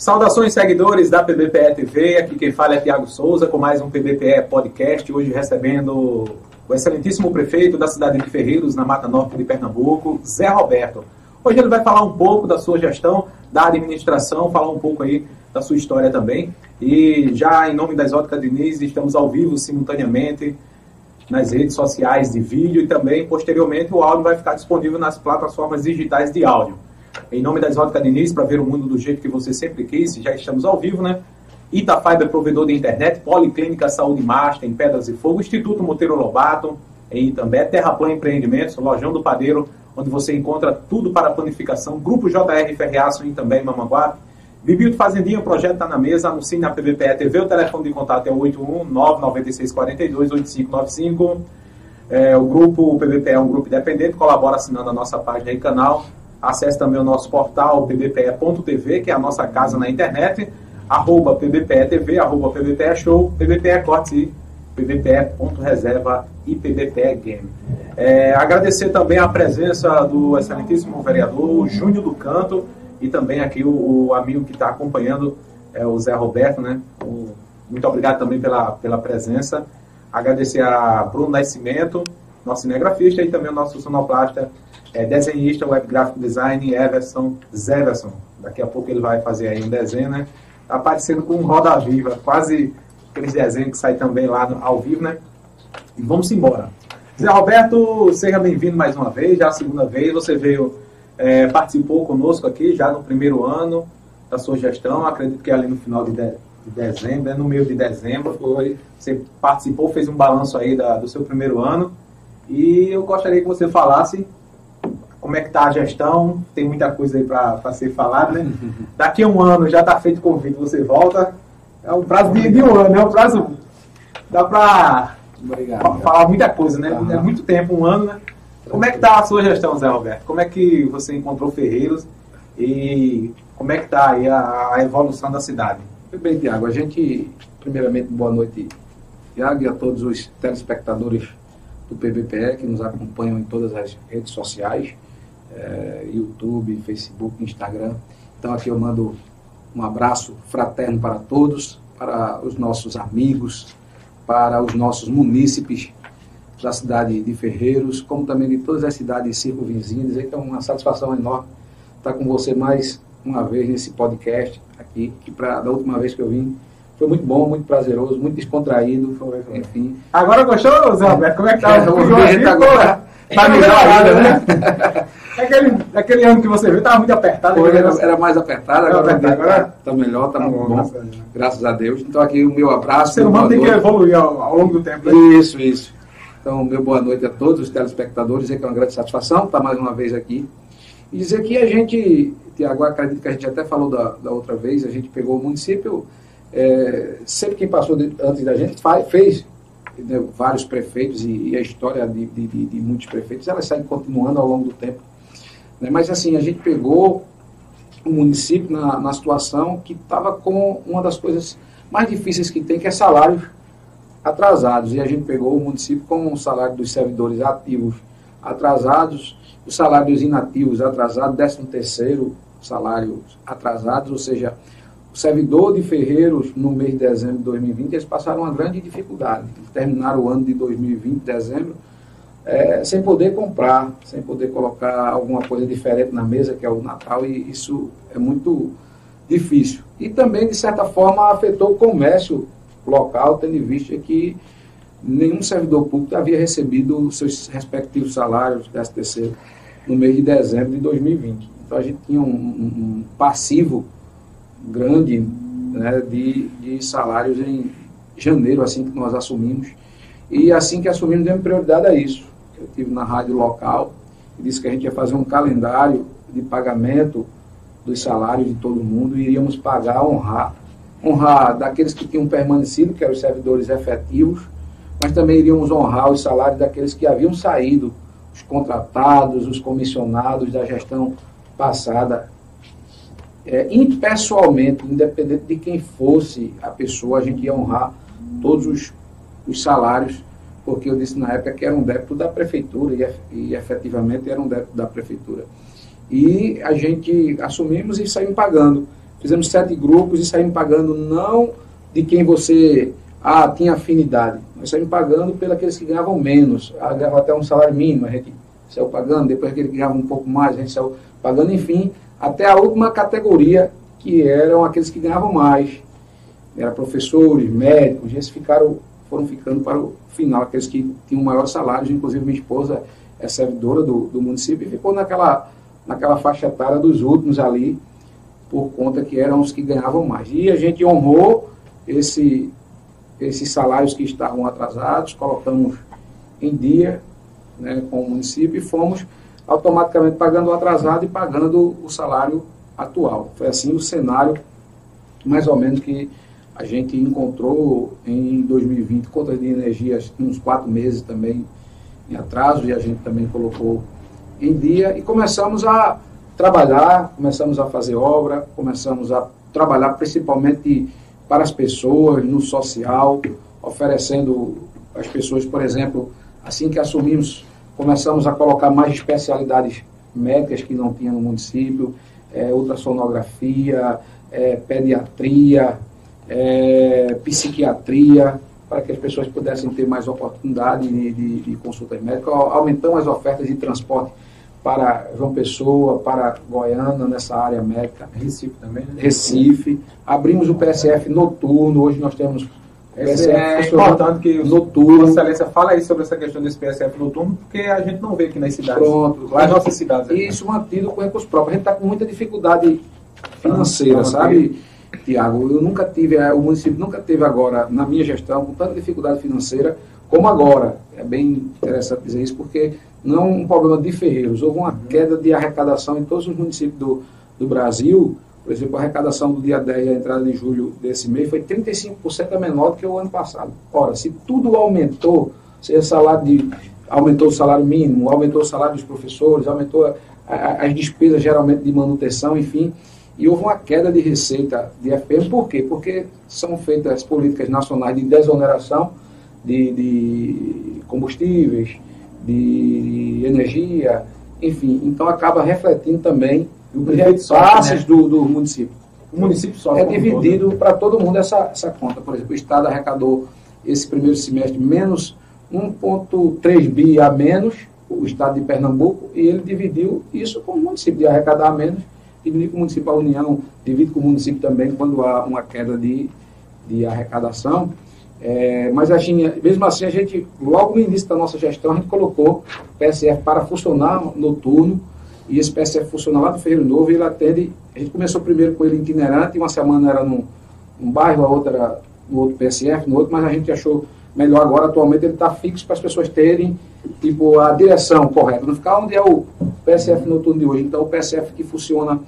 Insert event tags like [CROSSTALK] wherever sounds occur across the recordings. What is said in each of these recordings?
Saudações, seguidores da PBPE TV. Aqui quem fala é Tiago Souza com mais um PBPE Podcast. Hoje recebendo o excelentíssimo prefeito da cidade de Ferreiros, na Mata Norte de Pernambuco, Zé Roberto. Hoje ele vai falar um pouco da sua gestão, da administração, falar um pouco aí da sua história também. E já em nome da Exótica Diniz, estamos ao vivo simultaneamente nas redes sociais de vídeo e também, posteriormente, o áudio vai ficar disponível nas plataformas digitais de áudio. Em nome da Exótica Diniz, para ver o mundo do jeito que você sempre quis, já estamos ao vivo, né? Itafiber, provedor de internet, Policlínica Saúde Master, em Pedras e Fogo, Instituto Monteiro Lobato, em Itambé, Terraplan Empreendimentos, Lojão do Padeiro, onde você encontra tudo para planificação, Grupo JR Ferreaço em também Mamanguape, Bibilto Fazendinha, o projeto está na mesa, anuncie na PVPE TV, o telefone de contato é o 81996428595. É, o grupo o PVPE é um grupo independente, colabora assinando a nossa página e canal. Acesse também o nosso portal pbpe.tv, que é a nossa casa na internet, arroba pbpe.tv, arroba pbpe show, pbpe cortes e pbpe.reserva e pbpe game. É, agradecer também a presença do excelentíssimo vereador Júnior do Canto, e também aqui o, o amigo que está acompanhando, é o Zé Roberto, né? O, muito obrigado também pela, pela presença. Agradecer a Bruno Nascimento, nosso cinegrafista, e também o nosso sonoplasta, é, desenhista, web graphic design, Everson Zeverson. Daqui a pouco ele vai fazer aí um desenho, né? Tá aparecendo com um roda viva, quase aqueles desenhos que saem também lá no, ao vivo, né? E vamos embora. Zé Roberto, seja bem-vindo mais uma vez, já a segunda vez. Você veio é, participou conosco aqui já no primeiro ano da sua gestão, acredito que ali no final de, de, de dezembro, é no meio de dezembro, foi, você participou, fez um balanço aí da, do seu primeiro ano, e eu gostaria que você falasse como é que está a gestão, tem muita coisa aí para ser falada, né? [LAUGHS] Daqui a um ano já está feito o convite, você volta, é um prazo de, de um ano, é um prazo, dá para falar muita coisa, né? É muito tempo, um ano, né? Como é que está a sua gestão, Zé Roberto? Como é que você encontrou Ferreiros e como é que está aí a, a, evolução da cidade? Muito bem, Tiago. A gente, primeiramente, boa noite, Tiago, e a todos os telespectadores do PBPE que nos acompanham em todas as redes sociais, é, YouTube, Facebook, Instagram. Então, aqui eu mando um abraço fraterno para todos, para os nossos amigos, para os nossos munícipes da cidade de Ferreiros, como também de todas as cidades circunvizinhas. Então, uma satisfação enorme estar com você mais uma vez nesse podcast aqui, que pra, da última vez que eu vim foi muito bom, muito prazeroso, muito descontraído, foi, enfim. Agora gostou, Zé Alberto? Como é que tá? É, o ambiente agora tá melhorado, né? [LAUGHS] aquele, aquele ano que você viu estava muito apertado. Foi, era, era, mais apertado, agora está tá, tá melhor, está tá muito bom, bom graças a Deus. Então aqui o meu abraço. O ser humano tem que evoluir ao, ao longo do tempo. Né? Isso, isso. Então, meu boa noite a todos os telespectadores, dizer que é uma grande satisfação estar mais uma vez aqui. E dizer que a gente, Tiago, acredito que a gente até falou da, da outra vez, a gente pegou o município, é, sempre quem passou de, antes da gente faz, fez né, vários prefeitos e, e a história de, de, de, muitos prefeitos, ela sai continuando ao longo do tempo. Né? Mas assim, a gente pegou o município na, na situação que estava com uma das coisas mais difíceis que tem, que é salários atrasados. E a gente pegou o município com o salário dos servidores ativos atrasados, o salário dos inativos atrasados, 13 terceiro salário atrasados, ou seja, servidor de Ferreiros, no mês de dezembro de 2020, eles passaram uma grande dificuldade. Terminaram o ano de 2020, dezembro, é, sem poder comprar, sem poder colocar alguma coisa diferente na mesa, que é o Natal, e isso é muito difícil. E também, de certa forma, afetou o comércio local, tendo em vista que nenhum servidor público havia recebido seus respectivos salários da STC no mês de dezembro de 2020. Então a gente tinha um, um passivo grande né, de, de salários em janeiro, assim que nós assumimos. E assim que assumimos, demos prioridade a isso. Eu tive na rádio local e disse que a gente ia fazer um calendário de pagamento dos salários de todo mundo e iríamos pagar, honrar honrar daqueles que tinham permanecido, que eram os servidores efetivos, mas também iríamos honrar os salários daqueles que haviam saído, os contratados, os comissionados da gestão passada. É, impessoalmente, independente de quem fosse a pessoa, a gente ia honrar todos os, os salários, porque eu disse na época que era um débito da prefeitura e, e efetivamente era um débito da prefeitura. E a gente assumimos e saímos pagando fizemos sete grupos e saímos pagando não de quem você ah, tinha afinidade. Nós saímos pagando pelos que ganhavam menos. Ah, ganhava até um salário mínimo, a gente saiu pagando, depois aquele que ganhava um pouco mais, a gente saiu pagando, enfim, até a última categoria, que eram aqueles que ganhavam mais. Eram professores, médicos, esses ficaram, foram ficando para o final, aqueles que tinham maior salário, inclusive minha esposa é servidora do, do município e ficou naquela, naquela faixa etária dos últimos ali, por conta que eram os que ganhavam mais. E a gente honrou esse, esses salários que estavam atrasados, colocamos em dia né, com o município e fomos automaticamente pagando o atrasado e pagando o salário atual. Foi assim o cenário, mais ou menos, que a gente encontrou em 2020, contas de energia, uns quatro meses também em atraso, e a gente também colocou em dia, e começamos a trabalhar, começamos a fazer obra, começamos a trabalhar principalmente para as pessoas, no social, oferecendo às pessoas, por exemplo, assim que assumimos, começamos a colocar mais especialidades médicas que não tinha no município, é, ultrassonografia, é, pediatria, é, psiquiatria, para que as pessoas pudessem ter mais oportunidade de, de, de consultas médicas. Aumentamos as ofertas de transporte para João Pessoa, para Goiânia, nessa área médica. Recife também, né? Recife. Abrimos o PSF noturno, hoje nós temos PSF é importante que noturno. Vossa Excelência fala aí sobre essa questão desse PSF noturno, porque a gente não vê aqui nas cidades. Pronto. Lá nas nossas cidades. Isso mantido com recursos próprios. A gente está com muita dificuldade financeira, sabe, Tiago? Eu nunca tive, é, o município nunca teve agora, na minha gestão, com tanta dificuldade financeira como agora. É bem interessante dizer isso, porque não é um problema de ferreiros. Houve uma queda de arrecadação em todos os municípios do, do Brasil. Por exemplo, a arrecadação do dia 10 e a entrada de julho desse mês foi 35% menor do que o ano passado. Ora, se tudo aumentou, seja salário de, aumentou o salário mínimo, aumentou o salário dos professores, aumentou a, a, as despesas geralmente de manutenção, enfim, e houve uma queda de receita de FPM. Por quê? Porque são feitas políticas nacionais de desoneração de, de combustíveis, de energia, enfim. Então acaba refletindo também os repasses né? do, do município. O município só é dividido para todo mundo essa, essa conta. Por exemplo, o Estado arrecadou esse primeiro semestre menos 1,3 bi a menos, o Estado de Pernambuco, e ele dividiu isso com o município, de arrecadar menos, dividir com o município, a União divide com o município também quando há uma queda de, de arrecadação. É, mas a gente, mesmo assim, a gente, logo no início da nossa gestão, a gente colocou PSF para funcionar noturno, e esse PSF funciona lá no Ferreiro Novo, e ele atende, a gente começou primeiro com ele itinerante, uma semana era num, num bairro, a outra era no outro PSF, no outro, mas a gente achou melhor agora, atualmente ele está fixo para as pessoas terem, tipo, a direção correta, não ficar onde é o PSF noturno de hoje. Então, o PSF que funciona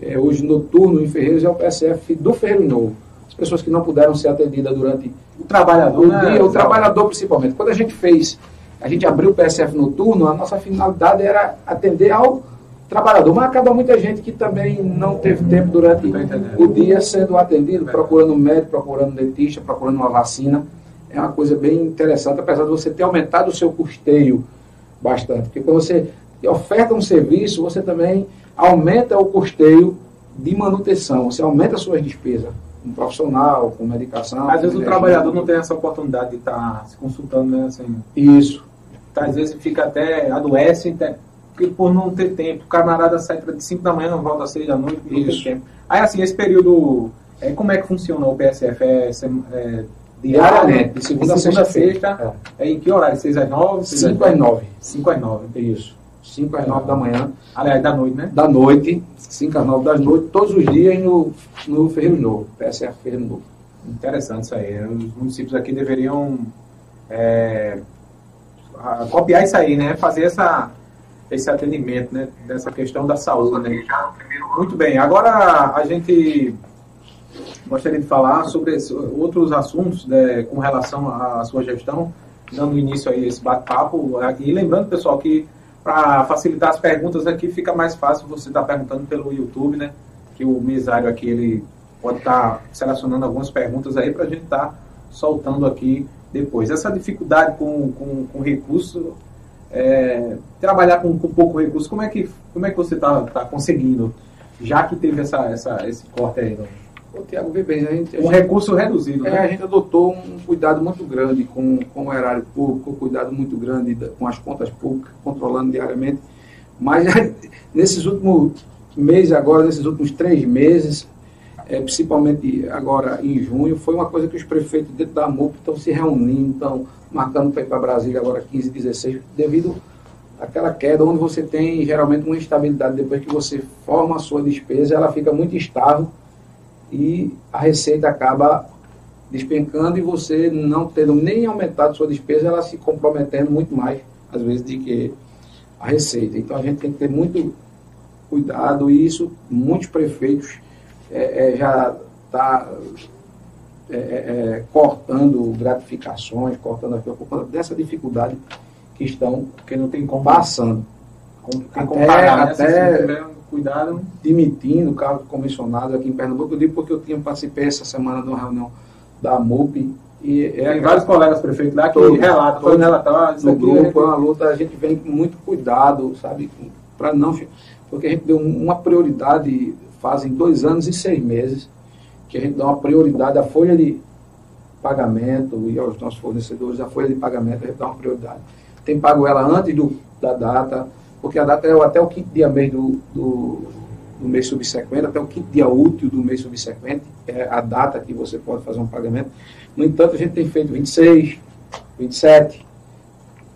é, hoje noturno em Ferreiros é o PSF do Ferreiro Novo as pessoas que não puderam ser atendidas durante o trabalhador, o, né? dia, o trabalhador principalmente. Quando a gente fez, a gente abriu o PSF noturno, a nossa finalidade era atender ao trabalhador, mas acaba muita gente que também não teve tempo durante o dia sendo atendido, procurando um médico, procurando um dentista, procurando uma vacina. É uma coisa bem interessante, apesar de você ter aumentado o seu custeio bastante. Porque quando você oferta um serviço, você também aumenta o custeio de manutenção, você aumenta as suas despesas um profissional, com medicação. Às vezes o trabalhador não tem essa oportunidade de estar tá se consultando, né? Assim, Isso. Tá, às vezes fica até, adoece, porque por não ter tempo. O camarada sai de 5 da manhã, não volta às 6 da noite, não Isso. tem tempo. Aí assim, esse período, é, como é que funciona o PSF? É, é diariamente, de segunda, segunda a sexta, é. é. em que horário? 6 às 9? 5 às 9. 5 às 9. Isso. 5 às 9 da manhã. Aliás, da noite, né? Da noite, 5 às 9 da noite, todos os dias no, no Ferreiro Novo, PSF Ferreiro Novo. Interessante isso aí. Os municípios aqui deveriam é, copiar isso aí, né? Fazer essa, esse atendimento, né? Dessa questão da saúde, né? Muito bem. Agora a gente gostaria de falar sobre outros assuntos né, com relação à sua gestão, dando início a esse bate-papo. E lembrando, pessoal, que para facilitar as perguntas aqui, fica mais fácil você estar tá perguntando pelo YouTube, né? Que o mesário aqui, ele pode estar tá selecionando algumas perguntas aí para a gente estar tá soltando aqui depois. Essa dificuldade com, com, com recurso, é, trabalhar com, com pouco recurso, como é que, como é que você está tá conseguindo já que teve essa, essa, esse corte aí? Não? Ô, Tiago, vê bem, a gente, a um gente, recurso reduzido, é, né? a gente adotou um cuidado muito grande com, com o erário público, um cuidado muito grande com as contas públicas, controlando diariamente. Mas [LAUGHS] nesses últimos meses, agora, nesses últimos três meses, é, principalmente agora em junho, foi uma coisa que os prefeitos dentro da MUP estão se reunindo, estão marcando para ir para Brasília agora 15, 16, devido àquela queda onde você tem geralmente uma instabilidade depois que você forma a sua despesa, ela fica muito estável e a receita acaba despencando e você não tendo nem aumentado sua despesa, ela se comprometendo muito mais, às vezes, de que a receita. Então a gente tem que ter muito cuidado e isso muitos prefeitos é, é, já está cortando gratificações, cortando por conta dessa dificuldade que estão Porque não tem como, passando, como, tem Até- como pagar, né? Até- um cuidado, demitindo cargos comissionados aqui em Pernambuco. Eu digo porque eu tinha participei essa semana de uma reunião da MUP e é tem vários colegas prefeitos lá que Todos, relatam, todos. fazendo relatório, isso no grupo é é- uma luta, a gente vem com muito cuidado, sabe, para não. Porque a gente deu uma prioridade, fazem dois anos e seis meses, que a gente dá uma prioridade à folha de pagamento e aos nossos fornecedores, a folha de pagamento a gente dá uma prioridade. Tem pago ela antes do, da data, porque a data é até o quinto dia mês do, do, do mês subsequente, até o quinto dia útil do mês subsequente, é a data que você pode fazer um pagamento. No entanto, a gente tem feito 26, 27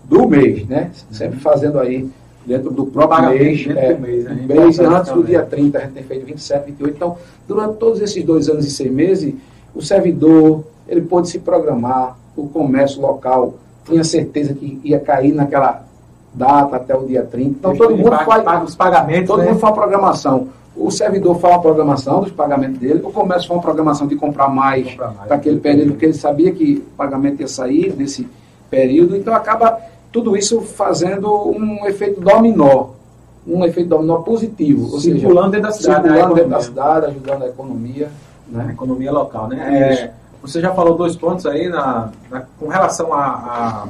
do mês, né? Sempre fazendo aí dentro do próprio mês, dentro é, do mês, né? mês antes do dia 30, a gente tem feito 27, 28. Então, durante todos esses dois anos e seis meses, o servidor, ele pôde se programar, o comércio local tinha certeza que ia cair naquela data até o dia 30. Então, todo mundo paga, faz, paga os pagamentos, todo né? mundo faz uma programação. O servidor faz uma programação dos pagamentos dele, o comércio faz uma programação de comprar mais Comprar mais. para aquele período, porque ele sabia que o pagamento ia sair nesse período, então acaba tudo isso fazendo um efeito dominó, um efeito dominó positivo, ou seja, circulando dentro da cidade, né? circulando a dentro da economia. cidade, ajudando a economia. Né? economia local, né? É, você já falou dois pontos aí na, na- com relação à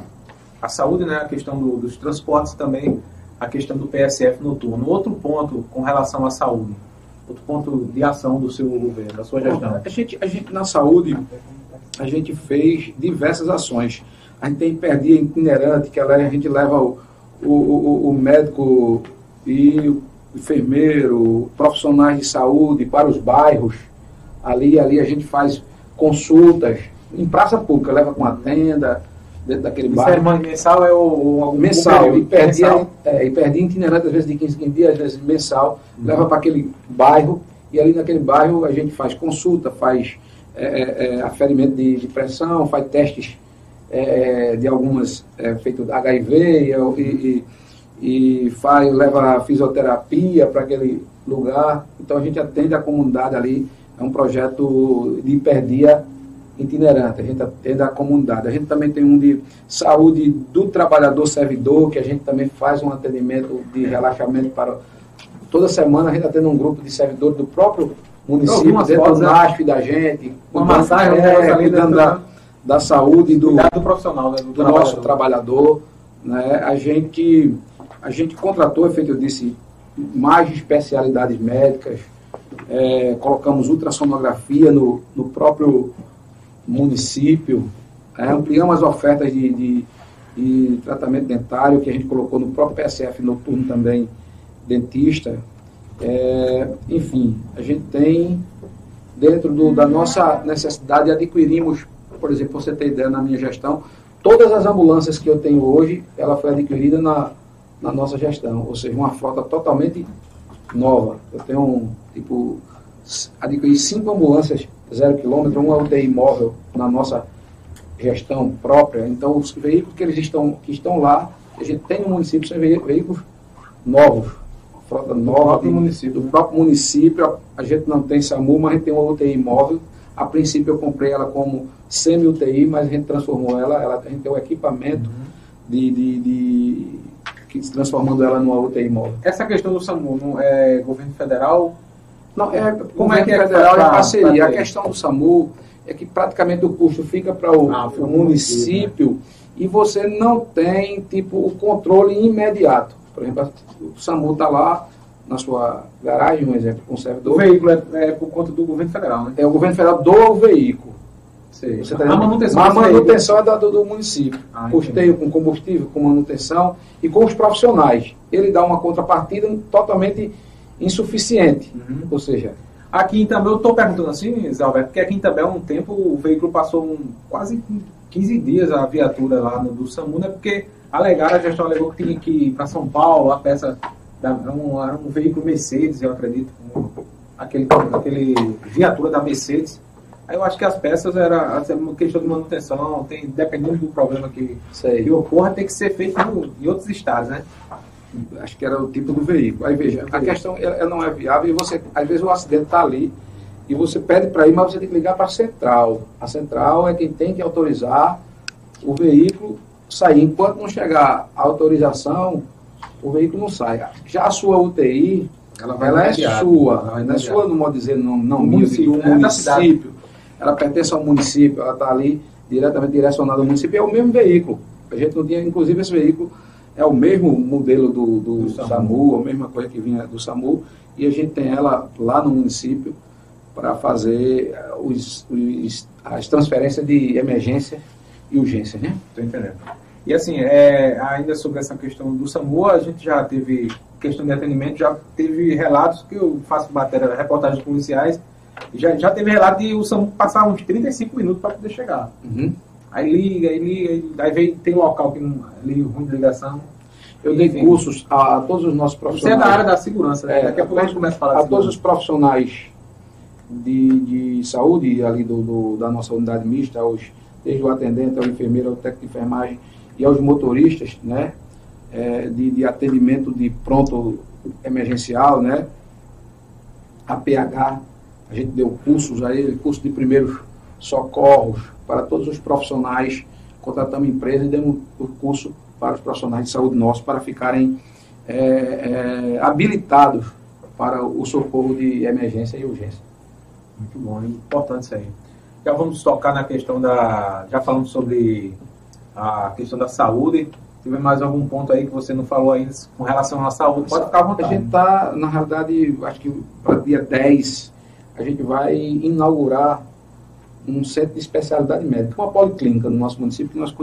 saúde, né? A questão do- dos transportes também, a questão do PSF noturno. Outro ponto com relação à saúde, outro ponto de ação do seu governo, da sua gestão. A gente, a gente, na saúde, a gente fez diversas ações. A gente tem perdia itinerante, que ela- a gente leva o, o, o, o médico e o enfermeiro, profissionais de saúde para os bairros. Ali, ali a gente faz consultas em praça pública, leva com a tenda, dentro daquele Isso é bairro. uma- mensal é o, o Mensal, e perdia, Mensal. é, e perdia itinerante, às vezes de 15 em 15 dias, às vezes mensal, leva para aquele bairro, e ali naquele bairro a gente faz consulta, faz é, é, é, aferimento de, de pressão, faz testes é, de algumas, é, feito HIV, e, e, e faz, leva fisioterapia para aquele lugar. Então a gente atende a comunidade ali, é um projeto de hiperdia itinerante, a gente atende a comunidade. A gente também tem um de saúde do trabalhador servidor, que a gente também faz um atendimento de relaxamento para. Toda semana a gente atende um grupo de servidores do próprio município, dentro do né? NASP da gente, Uma massagem, é, cuidando da, da- saúde do, do profissional, né? Do, do nosso trabalhador, né? A gente a gente contratou, feito eu disse, mais especialidades médicas, é, colocamos ultrassonografia no, no próprio município, é, ampliamos as ofertas de, de, de tratamento dentário que a gente colocou no próprio PSF noturno também, dentista. É, enfim, a gente tem dentro do, da nossa necessidade adquirimos, por exemplo, você ter ideia na minha gestão, todas as ambulâncias que eu tenho hoje, ela foi adquirida na, na nossa gestão, ou seja, uma frota totalmente nova. Eu tenho, tipo, adquiri cinco ambulâncias zero quilômetro, uma UTI móvel na nossa gestão própria. Então, os veículos que eles estão, que estão lá, a gente tem no município são veí- veículos novos, frota nova próprio de- município, do próprio município. A gente não tem SAMU, mas a gente tem uma UTI móvel. A princípio eu comprei ela como semi-UTI, mas a gente transformou ela, ela a gente tem um equipamento de, de, de- que transformando ela numa UTI móvel. Essa questão do SAMU, não é governo federal? Não, é, Como é que é federal pra- é parceria. A questão do SAMU é que praticamente o custo fica para o, Ah, o município e você não tem tipo o controle imediato. Por exemplo, o SAMU está lá, na sua garagem, um exemplo, com servidor. O veículo é, é por conta do governo federal, né? É o governo federal do veículo. Sei. Você tá a manutenção, a manutenção é da- do, do município. Ah, Custeio com combustível, com manutenção e com os profissionais. Ele dá uma contrapartida totalmente insuficiente. Uhum. Ou seja, Aqui em Itambé, eu estou perguntando assim, Zé Alberto, porque aqui em Itambé, há um tempo, o veículo passou um, quase 15 dias a viatura lá no, do SAMU, né? Porque alegaram, a gestão alegou que tinha que ir para São Paulo, a peça da, era, um, era um veículo Mercedes, eu acredito, um- aquele, aquele viatura da Mercedes. Aí eu acho que as peças era uma questão de manutenção, tem, dependendo do problema que, que ocorra, tem que ser feito no- em outros estados, né? acho que era o tipo do veículo. Aí veja, a questão ela ela não é viável e você, às vezes o acidente está ali e você pede para ir, mas você tem que ligar para a central. A central é quem tem que autorizar o veículo sair. Enquanto não chegar a autorização, o veículo não sai. Já a sua UTI, Ela ela é imediato, sua, vai não é sua, não modo de dizer, não, não Do minha, município, do é cidade. município. Ela pertence ao município, ela está ali diretamente direcionada ao município, é o mesmo veículo. A gente não tinha, inclusive, esse veículo é o mesmo modelo do, do, Do SAMU. SAMU, a mesma coisa que vinha do SAMU, e a gente tem ela lá no município para fazer eh, os, os- as transferências de emergência e urgência, né? Estou entendendo. E assim, é, ainda sobre essa questão do SAMU, a gente já teve questão de atendimento, já teve relatos que eu faço matéria, reportagens policiais, já, já teve relato de o SAMU passar uns 35 minutos para poder chegar. Uhum. Aí liga, aí liga, aí- vem, tem local que não liga ruim de ligação. Eu dei Enfim. cursos a, a todos os nossos Você profissionais. é da área da segurança, né? É, Daqui a pouco a gente começa a falar a todos os profissionais de, de saúde ali do, do- da nossa unidade mista, aos, desde o atendente ao enfermeiro, ao técnico de enfermagem e aos motoristas, né, é, de, de atendimento de pronto emergencial, né, APH, a gente deu cursos a ele, curso de primeiros socorros para todos os profissionais, contratamos empresa e demos o curso para os profissionais de saúde nossos para ficarem é, é, habilitados para o socorro de emergência e urgência. Muito bom, é importante isso aí. Já vamos tocar na questão da. Já falamos sobre a questão da saúde. Tiver mais algum ponto aí que você não falou ainda com relação à saúde? Pode ficar à A vontade. gente está, na realidade, acho que para dia 10, a gente vai inaugurar um centro de especialidade médica, uma policlínica no nosso município que nós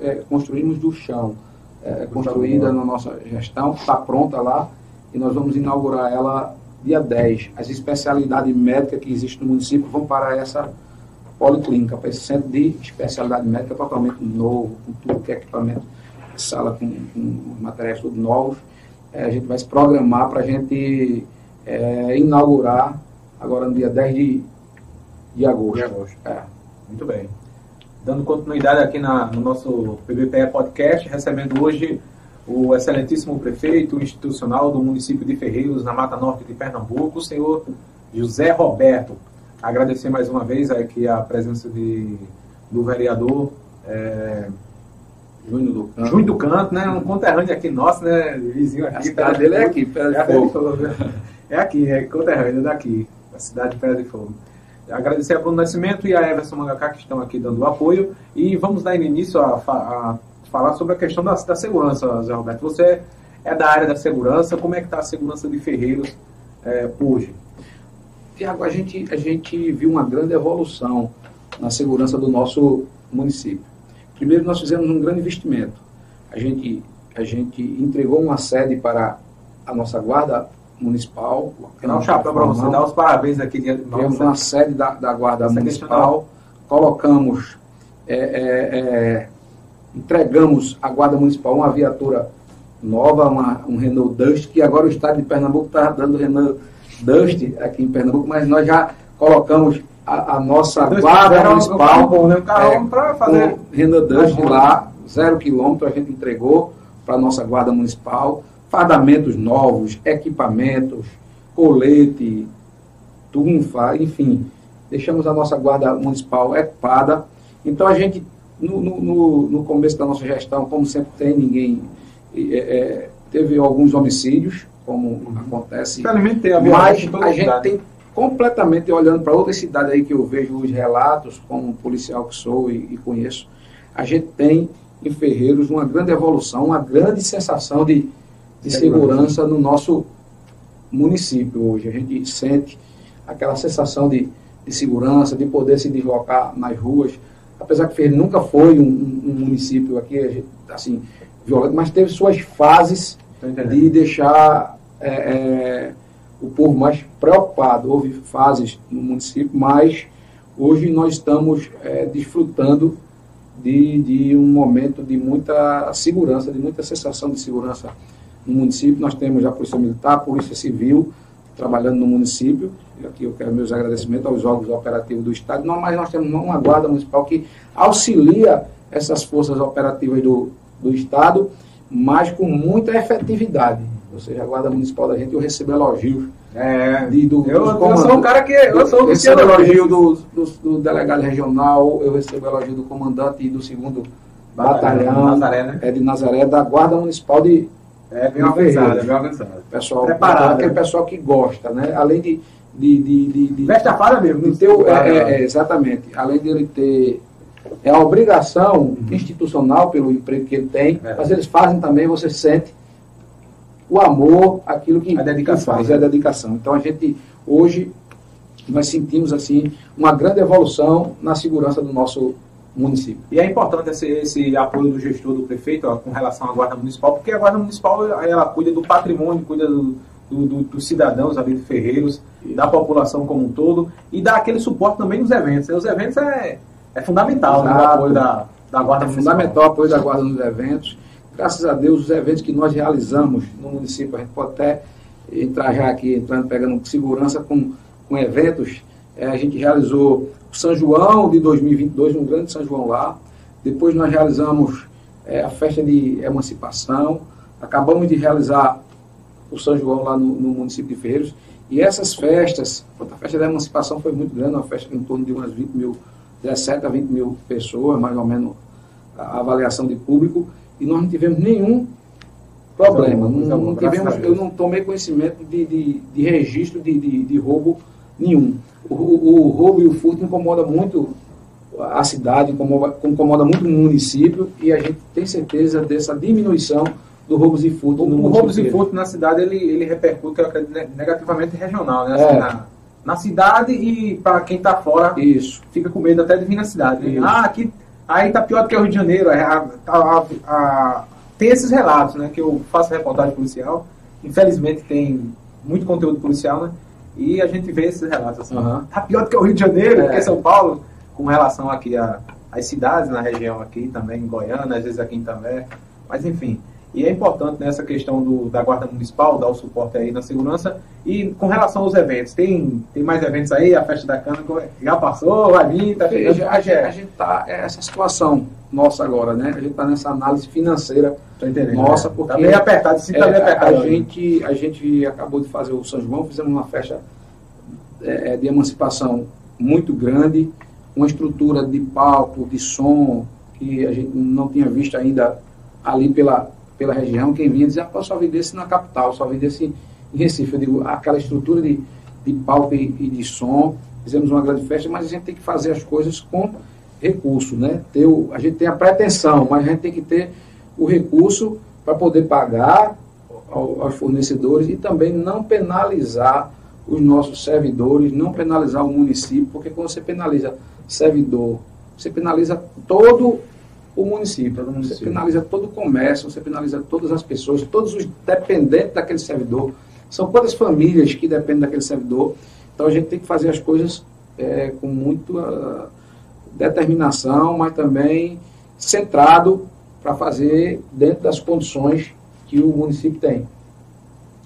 é, construímos do chão, é, construída na nossa gestão, está pronta lá e nós vamos inaugurar ela dia 10. As especialidades médicas que existem no município vão para essa policlínica, para esse centro de especialidade médica totalmente novo, com tudo que é equipamento, sala com, com materiais tudo novos. É, a gente vai se programar para a gente é, inaugurar agora no dia 10 de, de agosto. De agosto. É. Muito bem. Dando continuidade aqui na, no nosso PBPE Podcast, recebendo hoje o excelentíssimo prefeito institucional do município de Ferreiros, na Mata Norte de Pernambuco, o senhor José Roberto. Agradecer mais uma vez aqui a presença de, do vereador é, Junho do Campo. Júnior do Canto, né? Um conterrâneo aqui nosso, né? Vizinho aqui. A cidade dele é aqui, Pedra de É, Fogo. Fogo. É aqui, é conterrâneo daqui, a cidade de Pedra de Fogo. Agradecer a Bruno Nascimento e a Everson Mangacá que estão aqui dando o apoio. E vamos dar início a, a falar sobre a questão da, da segurança, Zé Roberto. Você é da área da segurança, como é que está a segurança de Ferreiros é, hoje? Tiago, a gente, a gente viu uma grande evolução na segurança do nosso município. Primeiro, nós fizemos um grande investimento. A gente, a gente entregou uma sede para a nossa guarda municipal. Dá um chapéu para você, dar os parabéns aqui de Criamos uma sede da, da Guarda Essa Municipal, colocamos, é, é, é, entregamos à Guarda Municipal uma viatura nova, uma, um Renault Dust, que agora o estado de Pernambuco está dando Renault Dust aqui em Pernambuco, mas nós já colocamos a, a nossa Guarda Municipal bom, né? É, pra fazer- com Renault Dust lá, zero quilômetro, a gente entregou para a nossa Guarda Municipal, fardamentos novos, equipamentos, colete, tunfa, enfim, deixamos a nossa guarda municipal equipada. Então a gente, no, no- no, no começo da nossa gestão, como sempre tem, ninguém é, é, teve alguns homicídios, como acontece, Infelizmente tem a mas a gente cidade. tem completamente olhando para outras cidades aí que eu vejo os relatos, como policial que sou e, e conheço, a gente tem em Ferreiros uma grande evolução, uma grande sensação de, de Segurança. segurança no nosso município hoje. A gente sente aquela sensação de, de segurança, de poder se deslocar nas ruas. Apesar que Ferreira nunca foi um, um, município aqui, assim, violento, mas teve suas fases de deixar é, é, o povo mais preocupado. Houve fases no município, mas hoje nós estamos é, desfrutando de, de um momento de muita segurança, de muita sensação de segurança no município. Nós temos a Polícia Militar, Polícia Civil trabalhando no município. E aqui eu quero meus agradecimentos aos órgãos operativos do Estado, não, mas nós temos uma guarda municipal que auxilia essas forças operativas do, do Estado, mas com muita efetividade. Ou seja, a guarda municipal da gente, eu recebo elogios é, de, do, eu, eu, sou um cara que. Eu sou eu recebo elogio do, do, do, delegado regional, eu recebo elogio do comandante e do segundo batalhão, batalhão Nazaré, né? é de Nazaré, da Guarda Municipal de. É bem organizado, é bem organizado. Pessoal, Preparado. Aquele né? pessoal que gosta, né? Além de. de, de, de, de Veste a fada mesmo. De ter, é, é, é, exatamente. Além de ele ter é a obrigação uhum. institucional pelo emprego que ele tem, é. mas eles fazem também, você sente o amor, aquilo que, a dedicação, que faz, é a dedicação. Então a gente, hoje, nós sentimos assim uma grande evolução na segurança do nosso município. E é importante esse, esse apoio do gestor, do prefeito, ó, com relação à Guarda Municipal, porque a Guarda Municipal ela cuida do patrimônio, cuida do, do, do, dos cidadãos ali de Ferreiros, da população como um todo, e dá aquele suporte também nos eventos. Os eventos é, é fundamental né, o apoio da, da Guarda é Municipal. fundamental o apoio da Guarda nos eventos. Graças a Deus, os eventos que nós realizamos no município, a gente pode até entrar já aqui, entrando, pegando segurança com, com eventos. É, a gente realizou o São João de 2022, um grande São João lá. Depois nós realizamos é, a festa de emancipação. Acabamos de realizar o São João lá no, no município de Ferreiros. E essas festas, a festa da emancipação foi muito grande, uma festa em torno de umas 20 mil, 17 a 20 mil pessoas, mais ou menos a avaliação de público e nós não tivemos nenhum problema. Não, não, não tivemos, eu não tomei conhecimento de, de, de registro de, de, de, roubo nenhum. O, o, o, roubo e o furto incomoda muito a cidade, incomoda, incomoda muito o município e a gente tem certeza dessa diminuição do roubos e furto o, O roubos e furto na cidade, ele, ele repercute, eu acredito, negativamente regional, né? Assim, é. na, na, cidade e para quem está fora, Isso. fica com medo até de vir na cidade. Né? Ah, aqui Aí tá pior do que o Rio de Janeiro. É, a, a, a, tem esses relatos, né? Que eu faço reportagem policial. Infelizmente tem muito conteúdo policial, né? E a gente vê esses relatos assim. Uhum. Tá pior do que o Rio de Janeiro, é. do que São Paulo, com relação aqui às cidades na região aqui também, em Goiânia, às vezes aqui em També. Mas enfim. E é importante nessa questão do, da Guarda Municipal, dar o suporte aí na segurança. E com relação aos eventos, tem, tem mais eventos aí? A Festa da Cana já passou, vai vir, tá chegando? A, gente, a gente tá, é essa situação nossa agora, né? A gente está nessa análise financeira nossa, né? porque... Tá bem apertado, sim, tá bem é, apertado. A gente, a gente acabou de fazer o São João, fizemos uma festa é, é, de emancipação muito grande, uma estrutura de palco, de som, que a gente não tinha visto ainda ali pela, pela região, quem vinha dizia, ah, só vi desse na capital, só vi desse em Recife. Eu digo, aquela estrutura de, de palco e, e, de som, fizemos uma grande festa, mas a gente tem que fazer as coisas com recurso, né? Ter o, a gente tem a pretensão, mas a gente tem que ter o recurso para poder pagar ao, aos fornecedores e também não penalizar os nossos servidores, não penalizar o município, porque quando você penaliza servidor, você penaliza todo o município. Município. Você penaliza todo o comércio, você penaliza todas as pessoas, todos os dependentes daquele servidor. São quantas famílias que dependem daquele servidor. Então a gente tem que fazer as coisas é, com muita determinação, mas também centrado para fazer dentro das condições que o município tem.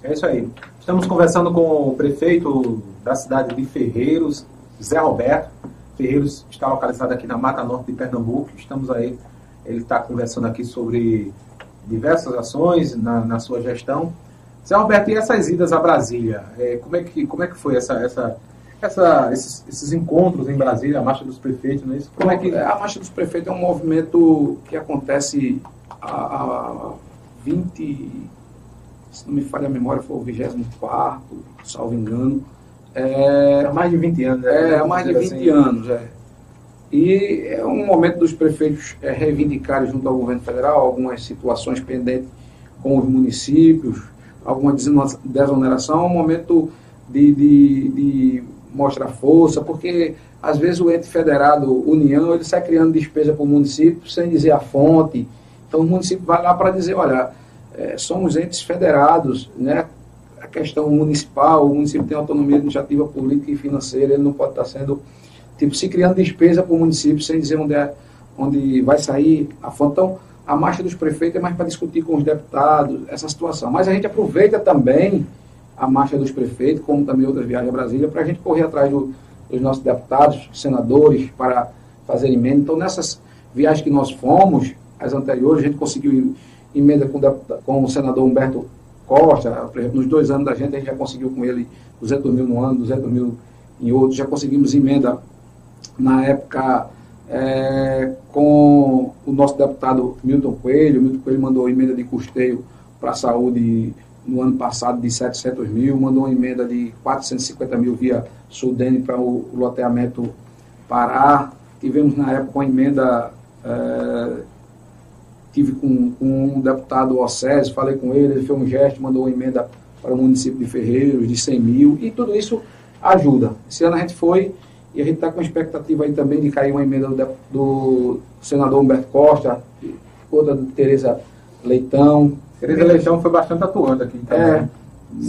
É isso aí. Estamos conversando com o prefeito da cidade de Ferreiros, Zé Roberto. Ferreiros está localizado aqui na Mata Norte de Pernambuco. Estamos aí ele está conversando aqui sobre diversas ações na, na sua gestão. Zé Roberto, e essas idas a Brasília? É, como, é que, como é que foi essa, essa, essa, esses, esses, encontros em Brasília, a Marcha dos Prefeitos, não é isso? Como é que... A Marcha dos Prefeitos é um movimento que acontece há 20, se não me falha a memória, foi o 24, salvo engano. É, há mais de 20 anos. Né? É, há mais de 20 assim. anos, é. E é um momento dos prefeitos é, reivindicarem junto ao governo federal algumas situações pendentes com os municípios, alguma desoneração, é um momento de, de, de mostrar força, porque às vezes o ente federado, União, ele sai criando despesa para o município sem dizer a fonte. Então o município vai lá para dizer, olha, é, somos entes federados, né? A questão municipal, o município tem autonomia administrativa, política e financeira, ele não pode estar sendo, tipo, se criando despesa para o município sem dizer onde, é, onde vai sair a fonte. Então, a marcha dos prefeitos é mais para discutir com os deputados essa situação. Mas a gente aproveita também a marcha dos prefeitos, como também outras viagens a Brasília, para a gente correr atrás do, dos nossos deputados, senadores, para fazer emenda. Então, nessas viagens que nós fomos, as anteriores, a gente conseguiu emenda com, com o senador Humberto Costa, nos dois anos da gente, a gente já conseguiu com ele 200 mil no ano, 200 mil em outro, já conseguimos emenda na época é, com o nosso deputado Milton Coelho. O Milton Coelho mandou emenda de custeio para a saúde no ano passado de 700 mil, mandou uma emenda de 450 mil via Sudene para o, loteamento Pará. Tivemos na época uma emenda, é, tive com, com um deputado Océsio, falei com ele, ele fez um gesto, mandou uma emenda para o município de Ferreiros de 100 mil, e tudo isso ajuda. Esse ano a gente foi e a gente está com expectativa aí também de cair uma emenda do, do senador Humberto Costa, outra do Tereza Leitão. Tereza Leitão foi bastante atuante aqui. Também. É,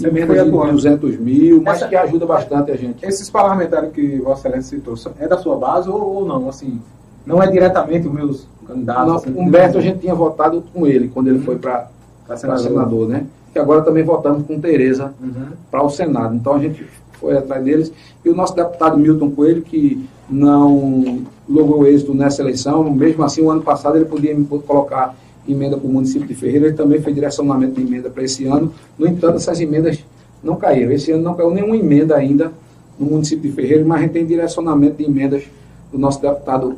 emenda de 200 mil, mas Essa, que ajuda bastante a gente. Esses parlamentares que Vossa Excelência citou, é da sua base ou, ou não? Assim, não é diretamente os meus candidatos? Não, assim, Humberto a gente tinha votado com ele quando ele uhum. foi para senador. senador, né? E agora também votamos com Tereza uhum. para o Senado. Então a gente foi atrás deles. E o nosso deputado Milton Coelho, que não logrou êxito nessa eleição, mesmo assim, o ano passado ele podia colocar emenda para o município de Ferreira, ele também fez direcionamento de emenda para esse ano. No entanto, essas emendas não caíram. Esse ano não caiu nenhuma emenda ainda no município de Ferreira, mas a gente tem direcionamento de emendas do nosso deputado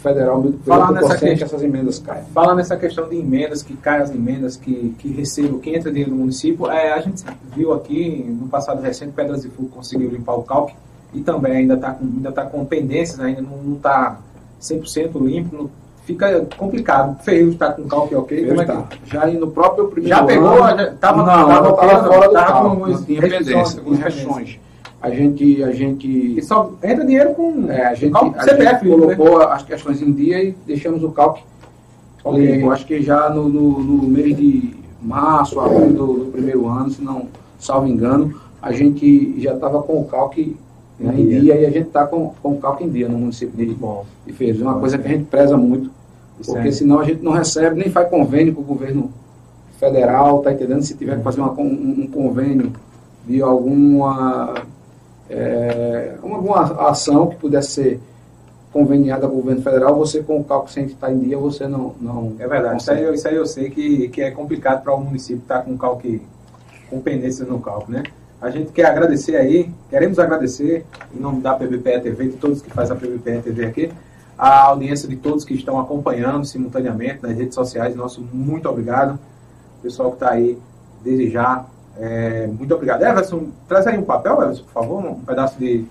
federal Falar nessa questão, que essas emendas caem. Fala nessa questão de emendas, que caem as emendas, que, que recebam, que entra dinheiro no município. É, a gente viu aqui, no passado recente, Pedras de Fogo conseguiu limpar o calque e também ainda está com, ainda tá com pendências, ainda não está 100% limpo, não, fica complicado. Ferreiro está com calque ok, como é tá. que... Já no próprio primeiro Já pegou? Já, tava, não, tava, tava fora do tava calque, com, não tinha pendência, com restrições a gente a gente e só entra dinheiro com é, a gente, a CPF, gente né? colocou né? as questões em dia e deixamos o cálculo okay. eu acho que já no, no, no mês de março abril do, do, primeiro ano se não salvo engano a gente já estava com o cálculo né, em dia e a gente está com, com o cálculo em dia no município de, Bom, de Feiras uma coisa que a gente preza muito porque é. senão a gente não recebe nem faz convênio com o governo federal tá entendendo se tiver que fazer uma, um, um convênio de alguma é, alguma ação que pudesse ser conveniada com o governo federal, você com o cálculo sem estar em dia, você não. não é verdade, isso aí, isso aí, eu sei que, que é complicado para o município estar com cálculo, com pendências no cálculo, né? A gente quer agradecer aí, queremos agradecer, em nome da PBPE TV, de todos que fazem a PBPE TV aqui, a audiência de todos que estão acompanhando simultaneamente nas redes sociais. Nosso muito obrigado. Pessoal que está aí, desde já, é, muito obrigado. Everson, traz aí um papel, Everson, por favor, um pedaço de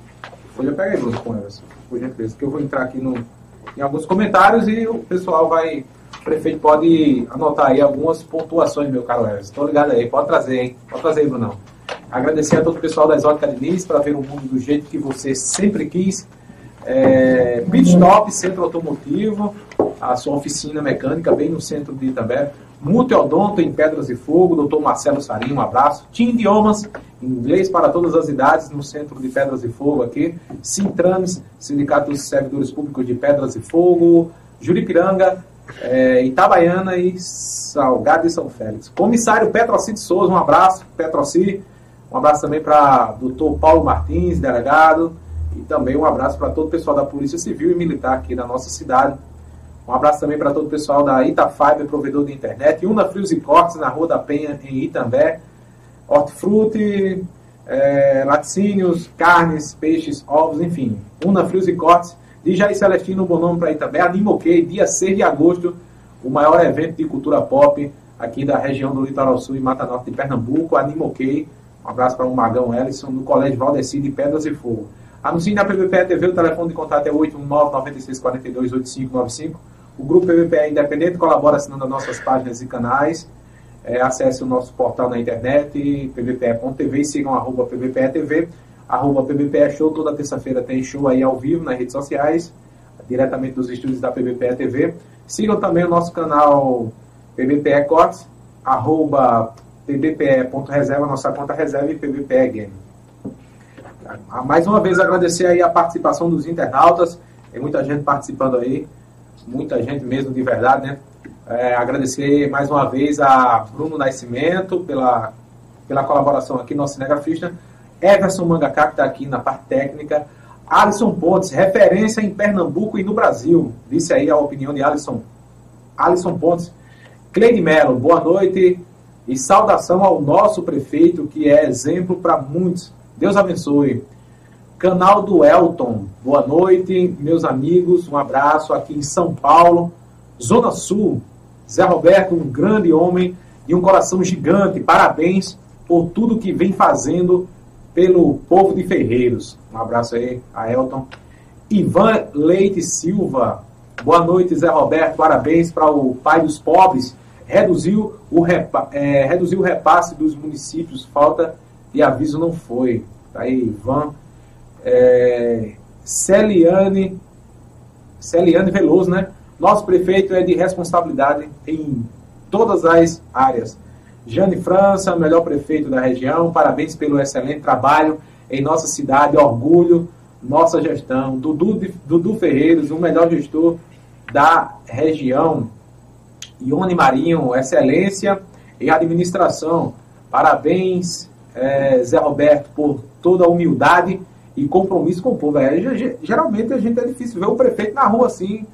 folha. Pega aí, Bruno, com Everson, por gentileza, que eu vou entrar aqui no, em alguns comentários e o pessoal vai. O prefeito pode anotar aí algumas pontuações, meu caro Everson. Estou ligado aí, pode trazer, hein? Pode trazer aí. Agradecer a todo o pessoal da Exótica Diniz para ver o mundo do jeito que você sempre quis. É, Pit Stop, Centro Automotivo, a sua oficina mecânica bem no centro de Itabé. Multiodonto em Pedras de Fogo, doutor Marcelo Sarim, um abraço. Tim Idiomas, inglês para todas as idades, no centro de Pedras de Fogo aqui. Sintrames, Sindicato dos Servidores Públicos de Pedras de Fogo. Juripiranga, é, Itabaiana e Salgado e São Félix. Comissário Petroci de Souza, um abraço. Petroci, um abraço também para doutor Paulo Martins, delegado. E também um abraço para todo o pessoal da Polícia Civil e Militar aqui da nossa cidade um abraço também para todo o pessoal da Itafiber, provedor de internet. Una Frios e Cortes, na Rua da Penha, em Itambé. Hortifruti, é, laticínios, carnes, peixes, ovos, enfim. Una Frios e Cortes. De Jair Celestino, um bom nome para Itambé. Animoquei, dia 6 de agosto, o maior evento de cultura pop aqui da região do Litoral Sul e Mata Norte de Pernambuco. Animoquei. Um abraço para o Magão Ellison, do Colégio Valdeci de Pedras e Fogo. Anuncie na PVP TV, o telefone de contato é 819 9642 8595 o Grupo PVPE Independente colabora assinando as nossas páginas e canais. é, acesse o nosso portal na internet, pbpe.tv sigam arroba pbpe.tv, arroba pbpe show, toda terça-feira tem show aí ao vivo nas redes sociais, diretamente dos estúdios da PBPE TV. Sigam também o nosso canal PBPE Cortes, arroba pbpe.reserva, nossa conta reserva e pbpe game. Mais uma vez agradecer aí a participação dos internautas, tem muita gente participando aí, muita gente mesmo de verdade, né? É, agradecer mais uma vez a Bruno Nascimento pela, pela colaboração aqui no Cinegrafista, Everson Mangacá, que está aqui na parte técnica, Alisson Pontes, referência em Pernambuco e no Brasil, disse aí a opinião de Alisson. Alisson Pontes, Cleide Mello, boa noite e saudação ao nosso prefeito, que é exemplo para muitos. Deus abençoe. Canal do Elton, boa noite, meus amigos, um abraço aqui em São Paulo, Zona Sul. Zé Roberto, um grande homem e um coração gigante. Parabéns por tudo que vem fazendo pelo povo de Ferreiros. Um abraço aí a Elton. Ivan Leite Silva. Boa noite, Zé Roberto. Parabéns para o pai dos pobres. Reduziu o, repa é, reduziu o repasse dos municípios. Falta de aviso não foi. Tá aí, Ivan. É, Celiane, Celiane Veloso, né? Nosso prefeito é de responsabilidade em todas as áreas. Jane França, melhor prefeito da região, parabéns pelo excelente trabalho em nossa cidade, orgulho, nossa gestão. Dudu, Dudu Ferreiros, o melhor gestor da região. Ione Marinho, excelência em administração. Parabéns, é, Zé Roberto, por toda a humildade e compromisso com o povo. É, geralmente a gente é difícil ver o prefeito na rua assim,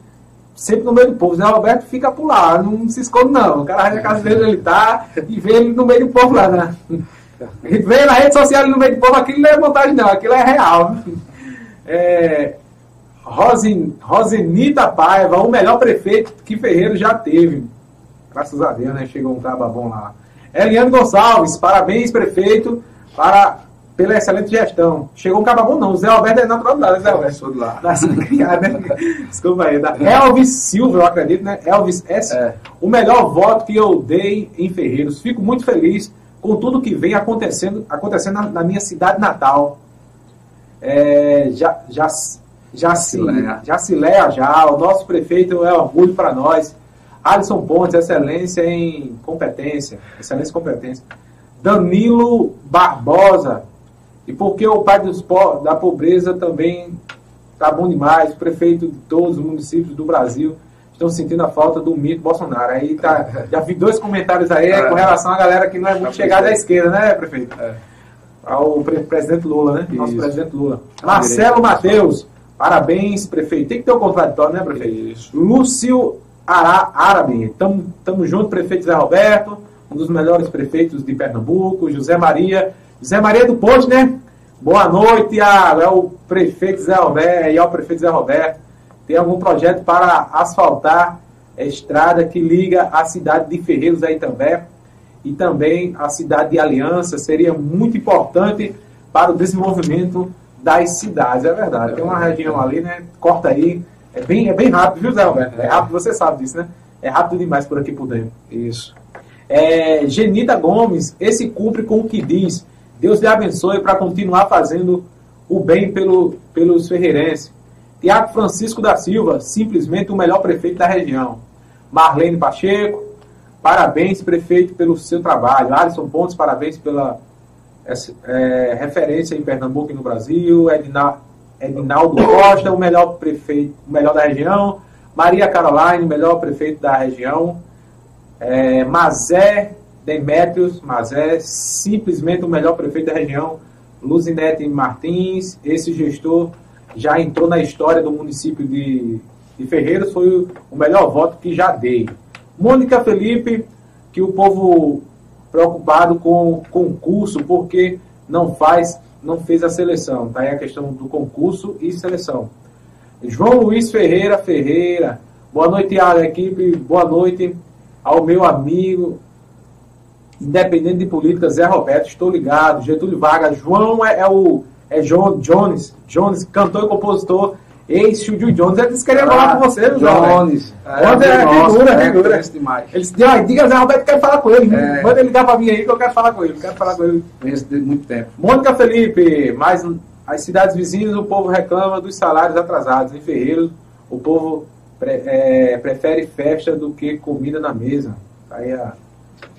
sempre no meio do povo. Zé Roberto fica por lá, não se esconde não. O cara vai na casa dele, ele tá, e vê ele no meio do povo lá, né? [LAUGHS] Vê na rede social no meio do povo, aquilo não é montagem não, aquilo é real. É, Rosin, Rosenita Paiva, o melhor prefeito que Ferreiro já teve. Graças a Deus, né? Chegou um caba bom lá. Eliane Gonçalves, parabéns, prefeito, para pela excelente gestão. Chegou um cababão, não. Zé Alberto é natural lá, Zé Alberto. Sou de lá. [LAUGHS] Desculpa aí. Da Elvis Silva, eu acredito, né? Elvis S. É. O melhor voto que eu dei em Ferreiros. Fico muito feliz com tudo que vem acontecendo, acontecendo na, na minha cidade natal. É, já, já, já, se, já se lea já. O nosso prefeito é orgulho para nós. Alisson Pontes, excelência em competência. Excelência em competência. Danilo Barbosa, e porque o pai dos po da pobreza também está bom demais, o prefeito de todos os municípios do Brasil estão sentindo a falta do mito Bolsonaro. Aí tá, [LAUGHS] já vi dois comentários aí é, com relação à galera que não é muito tá chegada à esquerda, né, prefeito? É. Ao pre presidente Lula, né? Isso. Nosso presidente Lula. Marcelo Matheus, parabéns, prefeito. Tem que ter um contraditório, né, prefeito? Isso. Lúcio Ara Árabe, tamo, tamo junto, prefeito Zé Roberto, um dos melhores prefeitos de Pernambuco, José Maria Zé Maria do Posto, né? Boa noite, a, é o prefeito Zé Roberto, e ao prefeito Zé Roberto. Tem algum projeto para asfaltar a estrada que liga a cidade de Ferreiros aí também e também a cidade de Aliança. Seria muito importante para o desenvolvimento das cidades, é verdade. Tem uma região ali, né? Corta aí. É bem, é bem rápido, viu, Zé Roberto? É rápido, você sabe disso, né? É rápido demais por aqui por dentro. Isso. É, Genita Gomes, esse cumpre com o que diz Deus lhe abençoe para continuar fazendo o bem pelo, pelos ferreirenses. Tiago Francisco da Silva, simplesmente o melhor prefeito da região. Marlene Pacheco, parabéns, prefeito, pelo seu trabalho. Alisson Pontes, parabéns pela é, referência em Pernambuco e no Brasil. Edna, Edinaldo Costa, o melhor prefeito, o melhor da região. Maria Caroline, melhor prefeito da região. É, Mazé Demétrios Mazé, simplesmente o melhor prefeito da região, Luzinete Martins, esse gestor já entrou na história do município de, de foi o melhor voto que já dei. Mônica Felipe, que o povo preocupado com o concurso, porque não faz, não fez a seleção. Tá aí a questão do concurso e seleção. João Luiz Ferreira Ferreira, boa noite à equipe, boa noite ao meu amigo independente de política, Zé Roberto, estou ligado, Getúlio Vargas, João é, é o é Jones, Jones, cantor e compositor, ex-Chudio Jones, ele disse que queria falar Ah, com você, Jones. É, Jones é nossa, figura, é, figura. demais. Ele disse, "Ah, diga Zé Roberto que quer falar com ele. É. Manda ele ligar pra mim aí que eu quero falar com ele. Quero falar com ele. Conheço de muito tempo. Mônica Felipe, mais as cidades vizinhas, o povo reclama dos salários atrasados. Em Ferreiros, o povo pre- é, prefere festa do que comida na mesa. Aí a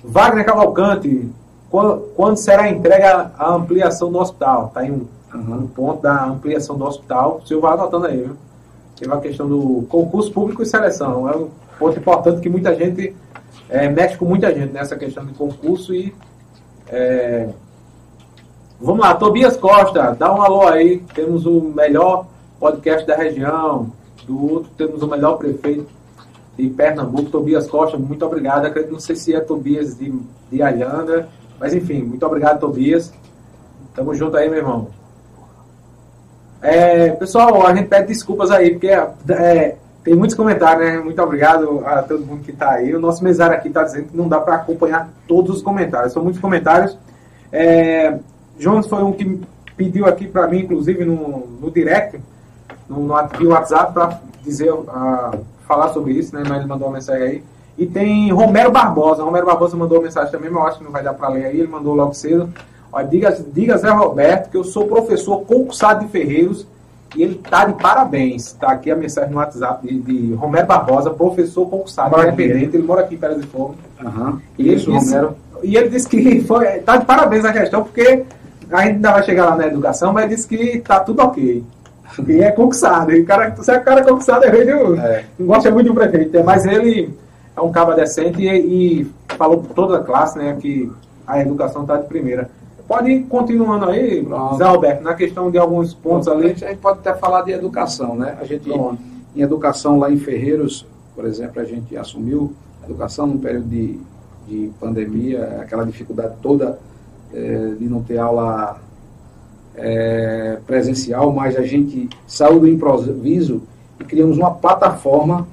Wagner Cavalcante, quando, quando será entregue a, a ampliação do hospital? Tá aí um, Uhum. um ponto da ampliação do hospital. O senhor vai anotando aí, viu? Teve a questão do concurso público e seleção. É um ponto importante que muita gente é, mexe com muita gente nessa questão de concurso e é, Vamos lá, Tobias Costa, dá um alô aí. Temos o melhor podcast da região. Do outro, temos o melhor prefeito de Pernambuco, Tobias Costa. Muito obrigado. Não sei se é Tobias de, de Alhanda, mas enfim, muito obrigado, Tobias. Tamo junto aí, meu irmão. É, pessoal, a gente pede desculpas aí, porque é, tem muitos comentários, né? Muito obrigado a todo mundo que está aí. O nosso mesário aqui está dizendo que não dá para acompanhar todos os comentários. São muitos comentários. É, Jones foi um que pediu aqui para mim, inclusive no, no direct, no, no WhatsApp, para dizer, ah, falar sobre isso, né? Mas ele mandou uma mensagem aí. E tem Romero Barbosa. Romero Barbosa mandou uma mensagem também, mas eu acho que não vai dar para ler aí. Ele mandou logo cedo. Ó, diga, diga Zé Roberto que eu sou professor concursado de Ferreiros e ele tá de parabéns. Tá aqui a mensagem no WhatsApp de, de Romero Barbosa, professor concursado, aqui, independente. Ele mora aqui em Pérez de Fogo. Uhum. E ele, Isso, disse, Romero. e ele disse que foi, tá de parabéns a questão, porque a gente ainda vai chegar lá na educação, mas disse que tá tudo ok. E é concursado. E o cara, se o cara é concursado, é meio, É. não gosta muito do prefeito. Mas ele é um caba decente e, e falou por toda a classe né, que a educação está de primeira. Pode ir continuando aí, Pronto. Zé Alberto, na questão de alguns pontos A ali. a gente pode até falar de educação, né? A gente, Pronto. em educação lá em Ferreiros, por exemplo, a gente assumiu a educação num período de, de pandemia, aquela dificuldade toda eh, de não ter aula eh, presencial, mas a gente saiu do improviso e criamos uma plataforma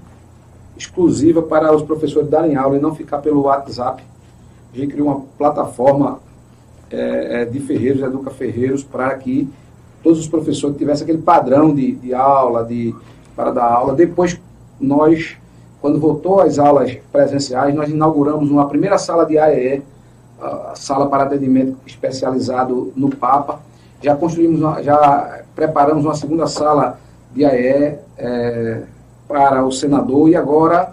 exclusiva para os professores darem aula e não ficar pelo WhatsApp. A gente criou uma plataforma eh, eh, de Ferreiros, Educa Ferreiros, para que todos os professores tivessem aquele padrão de, de aula, de, para dar aula. Depois, nós, quando voltou às aulas presenciais, nós inauguramos uma primeira sala de AEE, a sala para atendimento especializado no Papa. Já construímos, uma- já preparamos uma segunda sala de AE eh, para o senador e agora,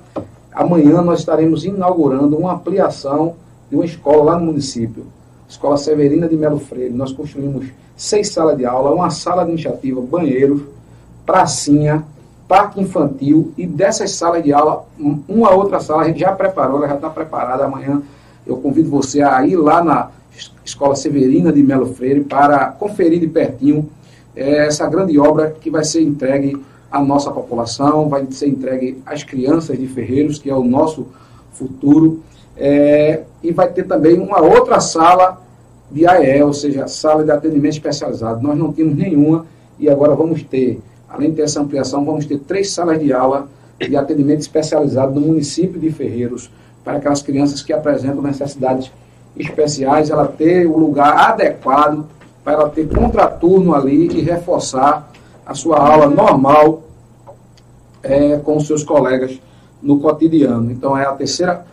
amanhã, nós estaremos inaugurando uma ampliação de uma escola lá no município, Escola Severina de Melo Freire. Nós construímos seis salas de aula, uma sala administrativa, banheiros, pracinha, parque infantil e dessas salas de aula, um- uma outra sala a gente já preparou, ela já está preparada. Amanhã eu convido você a ir lá na Escola Severina de Melo Freire para conferir de pertinho eh, essa grande obra que vai ser entregue à nossa população, vai ser entregue às crianças de Ferreiros, que é o nosso futuro, eh, e vai ter também uma outra sala de AE, ou seja, sala de atendimento especializado. Nós não tínhamos nenhuma e agora vamos ter, além de ter essa ampliação, vamos ter três salas de aula de atendimento especializado no município de Ferreiros, para aquelas crianças que apresentam necessidades especiais, ela ter o lugar adequado para ela ter contraturno ali e reforçar a sua aula normal é, com os seus colegas no cotidiano. Então, é a terceira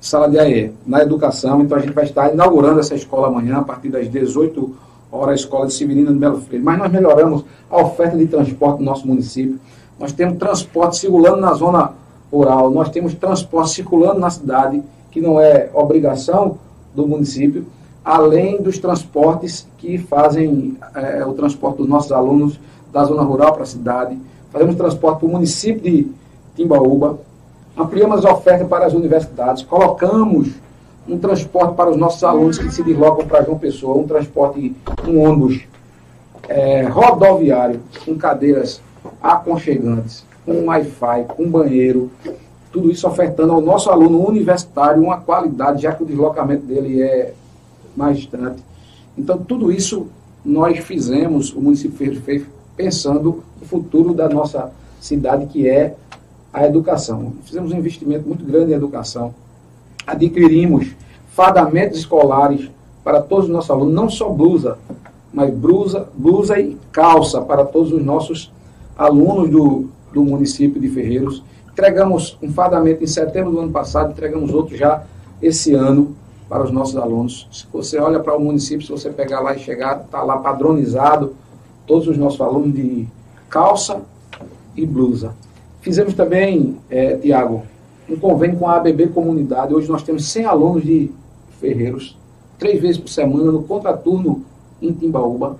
sala de AE na educação. Então, a gente vai estar inaugurando essa escola amanhã, a partir das 18 horas, a Escola de Severina de Belo Freire. Mas nós melhoramos a oferta de transporte no nosso município. Nós temos transporte circulando na zona rural, nós temos transporte circulando na cidade, que não é obrigação do município, além dos transportes que fazem eh, o transporte dos nossos alunos da zona rural para a cidade. Fazemos transporte para o município de Timbaúba, ampliamos a oferta para as universidades, colocamos um transporte para os nossos alunos que se deslocam para João Pessoa, um transporte, um ônibus eh, rodoviário, com cadeiras aconchegantes, com Wi-Fi, com banheiro, tudo isso ofertando ao nosso aluno universitário uma qualidade, já que o deslocamento dele é mais distante. Então, tudo isso nós fizemos, o município fez, pensando no futuro da nossa cidade, que é a educação. Fizemos um investimento muito grande em educação. Adquirimos fardamentos escolares para todos os nossos alunos, não só blusa, mas blusa, blusa e calça para todos os nossos alunos do, do município de Ferreiros. Entregamos um fardamento em setembro do ano passado, entregamos outro já esse ano para os nossos alunos. Se você olha para o município, se você pegar lá e chegar, está lá padronizado todos os nossos alunos de calça e blusa. Fizemos também, é, Tiago, um convênio com a ABB Comunidade. Hoje nós temos 100 alunos de Ferreiros, três vezes por semana, no contraturno em Timbaúba,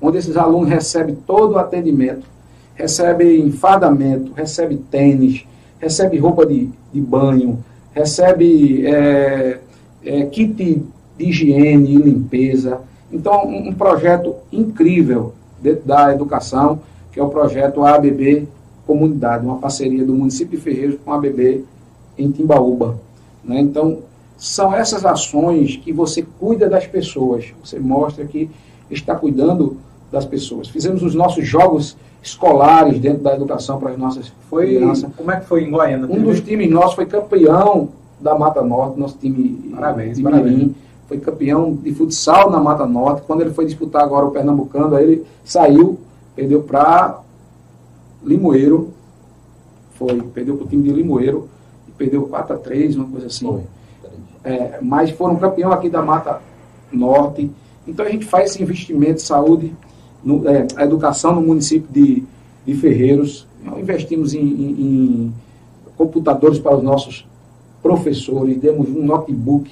onde esses alunos recebem todo o atendimento, recebem fardamento, recebem tênis, recebem roupa de, de banho, recebem é, é, kit de higiene e limpeza. Então, um, um projeto incrível dentro da educação, que é o projeto ABB Comunidade, uma parceria do município de Ferreiros com a ABB em Timbaúba. Né? Então, são essas ações que você cuida das pessoas, você mostra que está cuidando das pessoas. Fizemos os nossos jogos escolares dentro da educação para as nossas foi, crianças. Como é que foi em Goiânia? Um dos times nossos foi campeão da Mata Norte, nosso time parabéns, de parabéns. Mirim, foi campeão de futsal na Mata Norte. Quando ele foi disputar agora o Pernambucano, aí ele saiu, perdeu para Limoeiro, foi, perdeu para o time de Limoeiro, e perdeu 4 a 3 uma coisa assim. É, mas foram campeão aqui da Mata Norte. Então a gente faz esse investimento de saúde, no, é, a educação no município de, de Ferreiros. Nós investimos em, em, em computadores para os nossos professores, demos um notebook.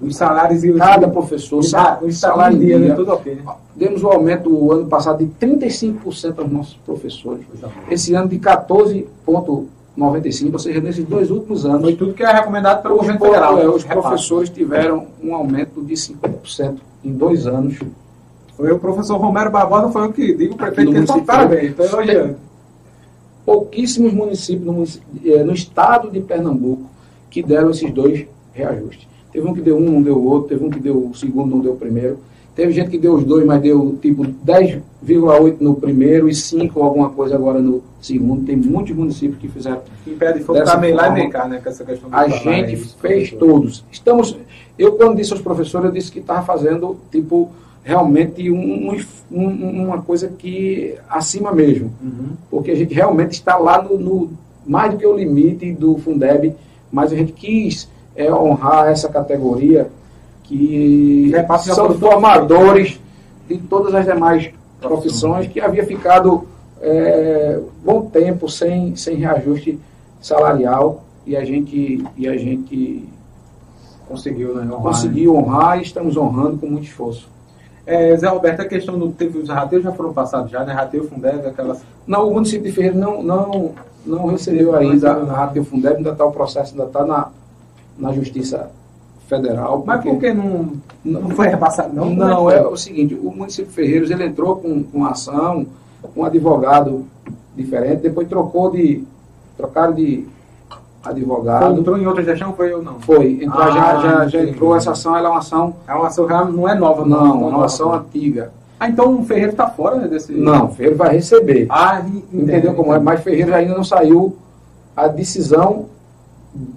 Os salários e Cada professor, os salários salário dia, né? tudo ok. Né? Demos um aumento o ano passado de 35% aos nossos professores. Esse ano de 14,95%, ou seja, nesses dois últimos anos. Foi tudo que é recomendado pelo governo federal. É, os professores tiveram um aumento de 50% em dois anos. Foi o professor Romero Barbosa, foi o que digo, o prefeito que está parabéns. Então, hoje, pouquíssimos municípios no, município, no estado de Pernambuco que deram esses dois reajustes. Teve um que deu um, não deu o outro, teve um que deu o segundo, não deu o primeiro. Teve gente que deu os dois, mas deu tipo 10,8 no primeiro e 5 alguma coisa agora no segundo. Tem muitos municípios que fizeram. Em pé de fogo está meio lá e meio cá, né? Com essa questão A gente fez todos. Estamos. Eu, quando disse aos professores, eu disse que estava fazendo, tipo, realmente um, um, uma coisa que acima mesmo. Uhum. Porque a gente realmente está lá no, no mais do que o limite do Fundeb, mas a gente quis é honrar essa categoria que é, são formadores de todas as demais profissões que havia ficado é, bom tempo sem, sem reajuste salarial e a gente e a gente conseguiu né, honrar, conseguiu honrar e estamos honrando com muito esforço. É, Zé Roberto, a questão do teve os rateios já foram passados já, né? Rateio Fundeb, aquelas. Não, o município de Ferreira não não não recebeu ainda a Rateio Fundeb, ainda está o processo ainda está na na Justiça Federal. Mas por que não, não foi repassado? Não, não é, é o seguinte, o município de Ferreiros ele entrou com, com ação, com um advogado diferente, depois trocou de. trocaram de advogado. Foi, entrou em outra gestão, foi ou não? Foi, entrou, ah, já, já, já entrou essa ação, ela é uma ação. É uma ação já não é nova, não. Não, é uma ação antiga. Ah, então o Ferreiro está fora né, desse. Não, o Ferreiro vai receber. Ah, entendeu, entendeu como é? Mas Ferreiro ainda não saiu a decisão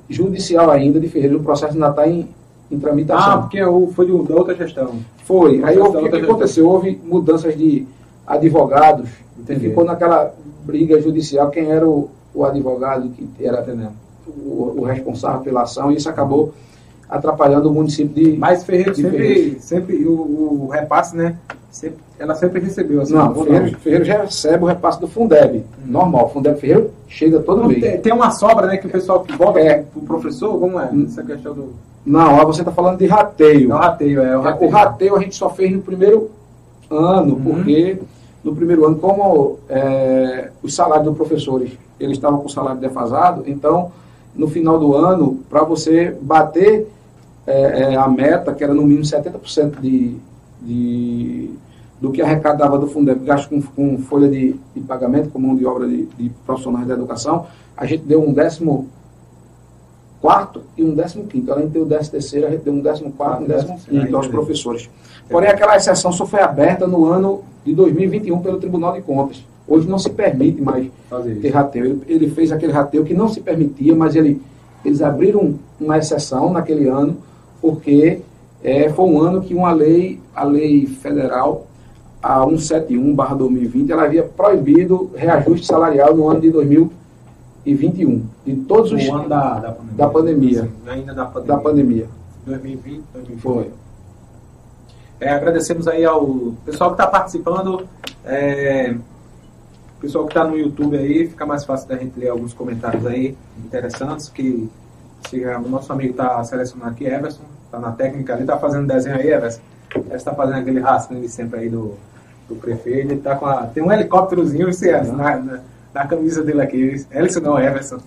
judicial ainda de Ferreira, o processo ainda está em, em tramitação. Ah, porque foi de, da outra gestão. Foi. Aí o que, que aconteceu? Houve mudanças de advogados, Entendi. ficou naquela briga judicial quem era o, o advogado que era o, o, responsável pela ação, e isso acabou atrapalhando o município de. Mas Ferreira de sempre, sempre o, o, repasse, né? Sempre, ela sempre recebeu assim. Não. Ferreira já recebe o repasse do Fundeb. Hum. Normal. Fundeb Ferreira chega todo não, mês. Tem, tem, uma sobra, né? Que o pessoal volta é. pro professor, como é? Hum. Essa questão do. Não, você está falando de rateio. Não, rateio, é. O rateio. o rateio a gente só fez no primeiro ano, uhum. porque no primeiro ano, como é, os salários dos professores eles estavam com o salário defasado, então no final do ano, para você bater é, é, a meta, que era no mínimo 70% de, de, do que arrecadava do Fundeb, gasto com, com folha de, de, pagamento, com mão de obra de, de, profissionais da educação, a gente deu um décimo quarto e um décimo quinto. Além de ter o décimo terceiro, a gente deu um décimo quarto e um décimo quinto aos professores. Porém, aquela exceção só foi aberta no ano de 2021 pelo Tribunal de Contas. Hoje não se permite mais ter rateio. Ele, ele, fez aquele rateio que não se permitia, mas ele, eles abriram uma exceção naquele ano porque é, foi um ano que uma lei, a lei federal, a 171-2020, ela havia proibido reajuste salarial no ano de 2021. De todos os. O ano da, da pandemia. Da pandemia. Sim, ainda da pandemia. Da pandemia. 2020, 2020. Foi. É, agradecemos aí ao pessoal que está participando. É, pessoal que está no YouTube aí, fica mais fácil da gente ler alguns comentários aí interessantes. Que se, o nosso amigo está selecionando aqui, Everson, está na técnica ali, está fazendo desenho aí, Everson. Ele está fazendo aquele rastro de sempre aí do, do prefeito. Ele tá com a, tem um helicópterozinho esse, na, na, na, camisa dele aqui. Ellison não, Everson.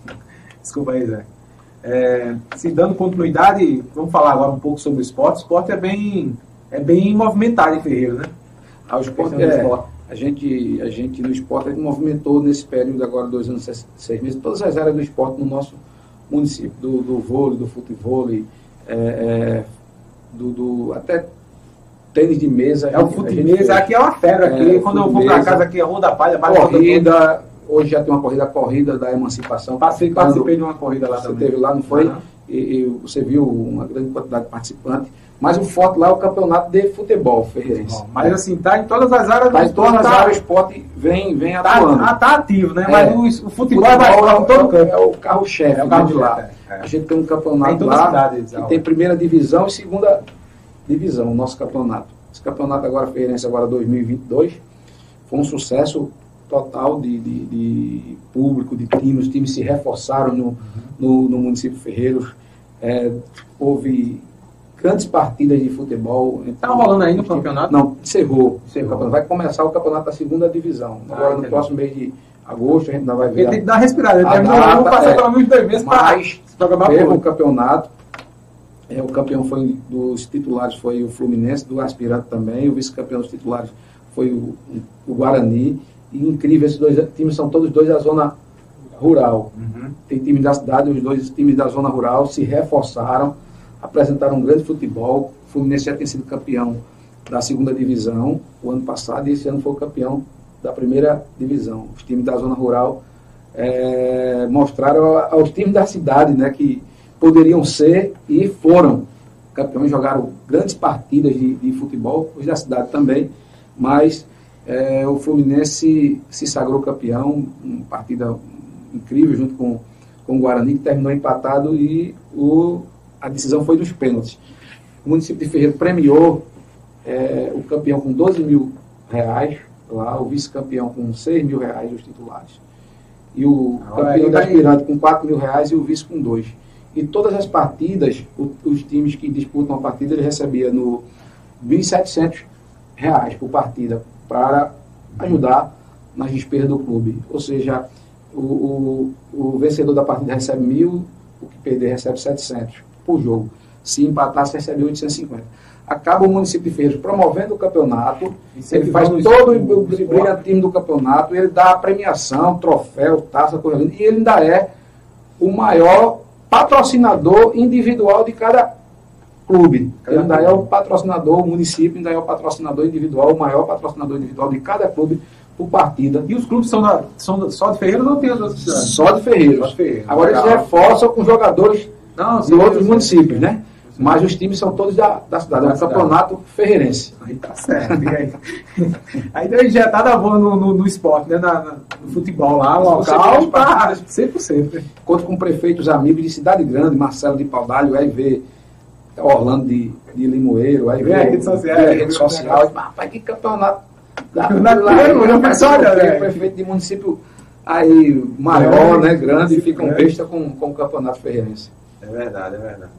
Desculpa aí, Zé. É, se dando continuidade, vamos falar agora um pouco sobre o esporte. O esporte é bem, é bem movimentado em Ferreira, né? Ah, o esporte é, esporte. A gente, a gente no esporte a gente movimentou nesse período agora, dois anos, seis, seis meses, todas as áreas do esporte no nosso município, do, do vôlei, do futebol, é, é, do, do, até tênis de mesa. É o futebol, aqui é uma febre. Aqui, é, quando eu vou para casa, aqui é Rua da Palha, corrida. Hoje já tem uma corrida, corrida da emancipação. Passei, participei de uma corrida lá você também. Você teve lá, não foi? Uhum. E, e, você viu uma grande quantidade de participantes. Mas o forte lá é o campeonato de futebol ferreirense. Mas assim, tá em todas as áreas tá do esporte. Em todas as tá, áreas o esporte vem, vem tá, atuando. Ah, tá ativo, né? É. Mas o, o futebol, vai é, todo é, é o carro-chefe é o carro de lá. É. A gente tem um campeonato tem lá cidade, que tem primeira divisão e segunda divisão, o nosso campeonato. Esse campeonato agora, Ferreirense, agora 2022, foi um sucesso total de, de, de público, de times. Os times se reforçaram no, no, no município Ferreiros. É, houve grandes partidas de futebol. Está rolando ainda o campeonato? Não, encerrou. encerrou. Vai começar o campeonato da segunda divisão. Ah, Agora, no próximo mês de agosto, a gente ainda vai ver. tem que dar respirada. Ele terminou passar é, pelo menos dois meses para programar o campeonato. É, o campeão foi dos titulares foi o Fluminense, do aspirante também. O vice-campeão dos titulares foi o, o Guarani. E incrível, esses dois times são todos dois da zona rural. Uhum. Tem time da cidade, os dois times da zona rural se reforçaram apresentaram um grande futebol. O Fluminense já tem sido campeão da segunda divisão o ano passado e esse ano foi campeão da primeira divisão. Os times da zona rural é, mostraram aos times da cidade né, que poderiam ser e foram campeões, jogaram grandes partidas de, de futebol, os da cidade também, mas é, o Fluminense se sagrou campeão, uma partida incrível junto com, com o Guarani, que terminou empatado e o a decisão foi dos pênaltis. O município de Ferreira premiou é, o campeão com 12 mil reais, lá, o vice-campeão com 6 mil reais, os titulares. E o ah, campeão da aspirante com 4 mil reais e o vice com 2. E todas as partidas, o, os times que disputam a partida, ele recebia no 1.700 reais por partida para ajudar nas despesas do clube. Ou seja, o, o, o vencedor da partida recebe mil, o que perder recebe 700 por jogo. Se empatasse, recebia 850. Acaba o município de Ferreiros promovendo o campeonato, ele faz todo o brilhantismo do campeonato, ele dá a premiação, troféu, taça, coisa linda, e ele ainda é o maior patrocinador individual de cada clube. Ele ainda é o patrocinador, o município ainda é o patrocinador individual, o maior patrocinador individual de cada clube por partida. E os clubes são, da, são só de Ferreiros ou tem outras cidades? Só de Ferreiros. Só de Ferreiros. Agora eles reforçam com jogadores não, de outros municípios, né? Mas os times são todos da, da cidade, é um campeonato ferreirense. Aí tá certo. aí, [LAUGHS] aí deu injetada boa no, no, no esporte, né? Na, no futebol lá, o local, tá 100%. Né? Conto com prefeitos amigos de Cidade Grande, Marcelo de Paudalho, aí vê Orlando de, de Limoeiro, aí vê a rede social. Vê a rede social. Rapaz, que campeonato. Da, [LAUGHS] lá, lá, prefeito de município aí maior, né, grande, e fica um besta com, com o campeonato ferreirense. É verdade, é verdade.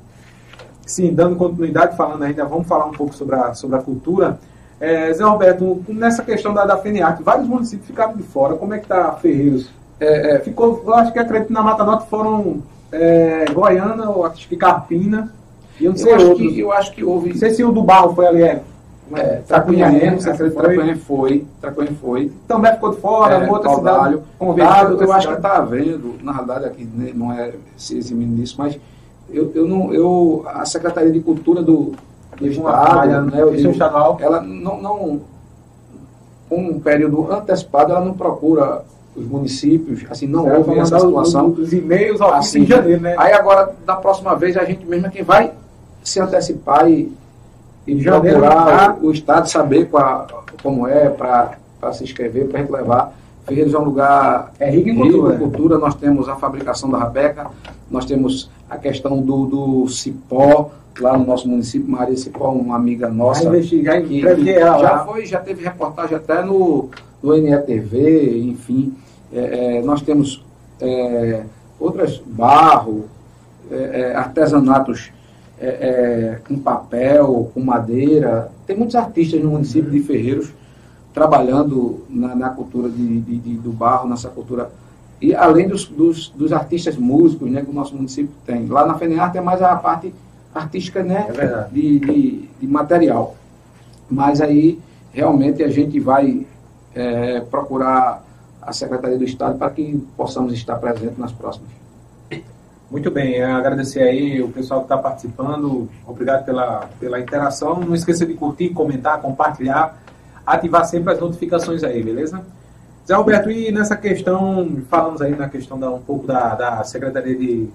Sim, dando continuidade, falando ainda, vamos falar um pouco sobre a, sobre a cultura. É, Zé Roberto, nessa questão da, da FENIAC, vários municípios ficaram de fora. Como é que está Ferreiros? É, é, ficou, eu acho que acredito na Mata Norte foram é, Goiânia, eu acho que Carpina, e eu não sei eu acho, que, eu acho que houve... Não sei se o do Barro foi ali, é, é, Tracunhaém, Tracunhaém foi, Tracunhaém foi. Também ficou de fora, é, outra cidade convidado. Eu, acho que está havendo, na realidade aqui né, não é se eximindo nisso, mas eu, eu não, eu, a Secretaria de Cultura do, do Estado, né, eu digo, estadual. ela não, não, um período antecipado, ela não procura os municípios, assim, não houve essa situação. Os e-mails assim, em janeiro, né? Aí agora, da próxima vez, a gente mesmo é quem vai se antecipar e e procurar o Estado saber qual, como é para se inscrever, para a gente levar. Ferreiros é um lugar é rico em cultura. Rico cultura. Nós temos a fabricação da rabeca, nós temos a questão do, do cipó, lá no nosso município, Maria Cipó, uma amiga nossa. Já investigar, que, que já foi, já teve reportagem até no, no NETV, enfim. É, é, nós temos é, outras barro, é, é, artesanatos é, com papel, com madeira. Tem muitos artistas no município de Ferreiros trabalhando na, na cultura de, de, de, do barro, nessa cultura. E além dos, dos, dos, artistas músicos né, que o nosso município tem. Lá na FENEARTE é mais a parte artística né, de, de, de material. Mas aí realmente a gente vai é, procurar a Secretaria do Estado para que possamos estar presentes nas próximas. Muito bem, agradecer aí o pessoal que está participando, obrigado pela, pela interação. Não esqueça de curtir, comentar, compartilhar, ativar sempre as notificações aí, beleza? Zé Alberto, e nessa questão, falamos aí na questão da, um pouco da, da Secretaria de,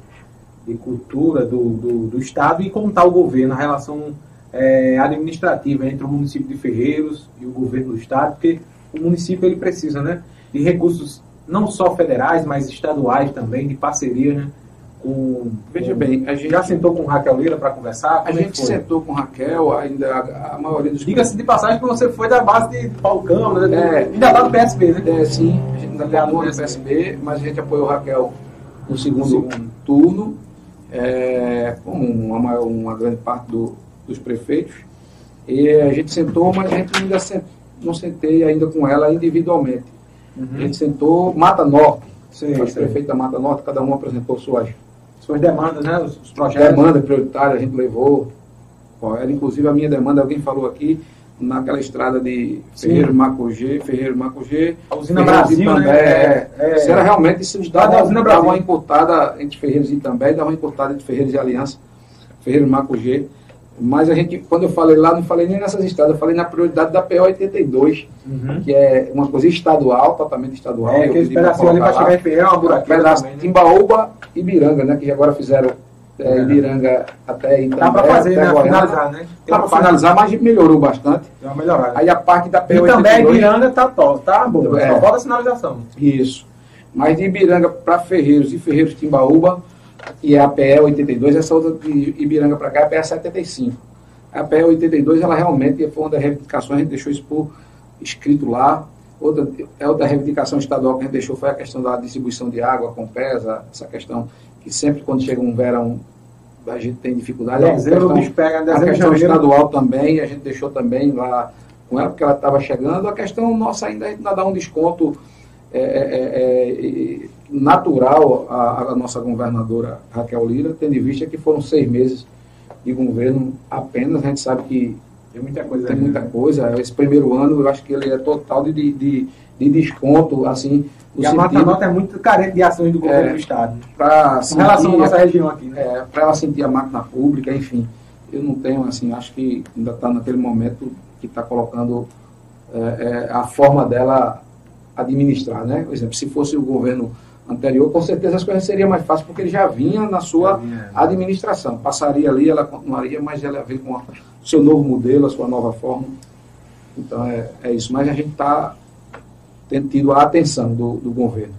de Cultura do, do, do Estado e como está o governo, a relação é, administrativa entre o município de Ferreiros e o governo do Estado, porque o município ele precisa né, de recursos não só federais, mas estaduais também, de parceria, né? Com, Veja com, bem, a gente já sentou com Raquel Lira para conversar? a é gente sentou com Raquel, ainda a, a maioria dos. Diga-se de passagem que você foi da base de Falcão, né? É, ainda lá do PSB, né? É, sim, a gente ainda está no PSB, mas a gente apoiou Raquel no segundo, segundo. turno, é, como uma, uma grande parte do, dos prefeitos. E a gente sentou, mas a gente ainda sentou não sentei ainda com ela individualmente. Uhum. A gente sentou Mata Norte, sim, os prefeitos da Mata Norte, cada um apresentou suas, suas demandas, né? Os, os projetos. Demanda prioritária a gente levou. Era inclusive a minha demanda, alguém falou aqui, naquela estrada de Ferreiro Macugê, Ferreiro Macugê. A usina Brasil, Itambé, né? É, é, se era realmente, isso dava, dava uma encurtada entre Ferreiros e Itambé dava uma encurtada entre Ferreiros e Aliança, Ferreiro Macugê. Mas a gente, quando eu falei lá, não falei nem nessas estradas, eu falei na prioridade da PO 82, uhum. que é uma coisa estadual, totalmente estadual. É, que esse pedacinho ali vai chegar em Ferreira, uma buraqueira também, né? Timbaúba e Ibiranga, né? Que agora fizeram é, Ibiranga até Itambé. Dá para fazer, né? finalizar, né? Dá para finalizar, mas melhorou bastante. Deu uma melhorada. Aí a parte da PO 82... E também Ibiranga tá top, tá bom, é. só falta sinalização. Isso. Mas de Ibiranga para Ferreiros e Ferreiros Timbaúba, e é a PE 82, essa outra de Ibiranga para cá é a PE 75. A PE 82, ela realmente foi uma das reivindicações, a gente deixou isso por escrito lá. Outra, é outra reivindicação estadual que a gente deixou foi a questão da distribuição de água com PESA, essa questão que sempre quando chega um verão a gente tem dificuldade. Dezembro, a questão, pega, a questão estadual também, a gente deixou também lá com ela, porque ela estava chegando. A questão nossa ainda, a gente ainda dá um desconto é, é, é, é natural à, à, nossa governadora Raquel Lira, tendo em vista que foram seis meses de governo apenas. A gente sabe que tem muita coisa. Tem muita coisa. Esse primeiro ano, eu acho que ele é total de, de, de desconto, assim. E a Mata Nota é muito carente de ações do governo é, do Estado. Pra em relação à nossa região aqui, né? É, para ela sentir a máquina pública, enfim. Eu não tenho, assim, acho que ainda está naquele momento que está colocando é, é, a forma dela administrar, né? Por exemplo, se fosse o governo anterior, com certeza as coisas seriam mais fáceis, porque ele já vinha na sua vinha. administração. Passaria ali, ela continuaria, mas ela vem com o seu novo modelo, a sua nova forma. Então é, é isso. Mas a gente está tendo tido a atenção do, do governo.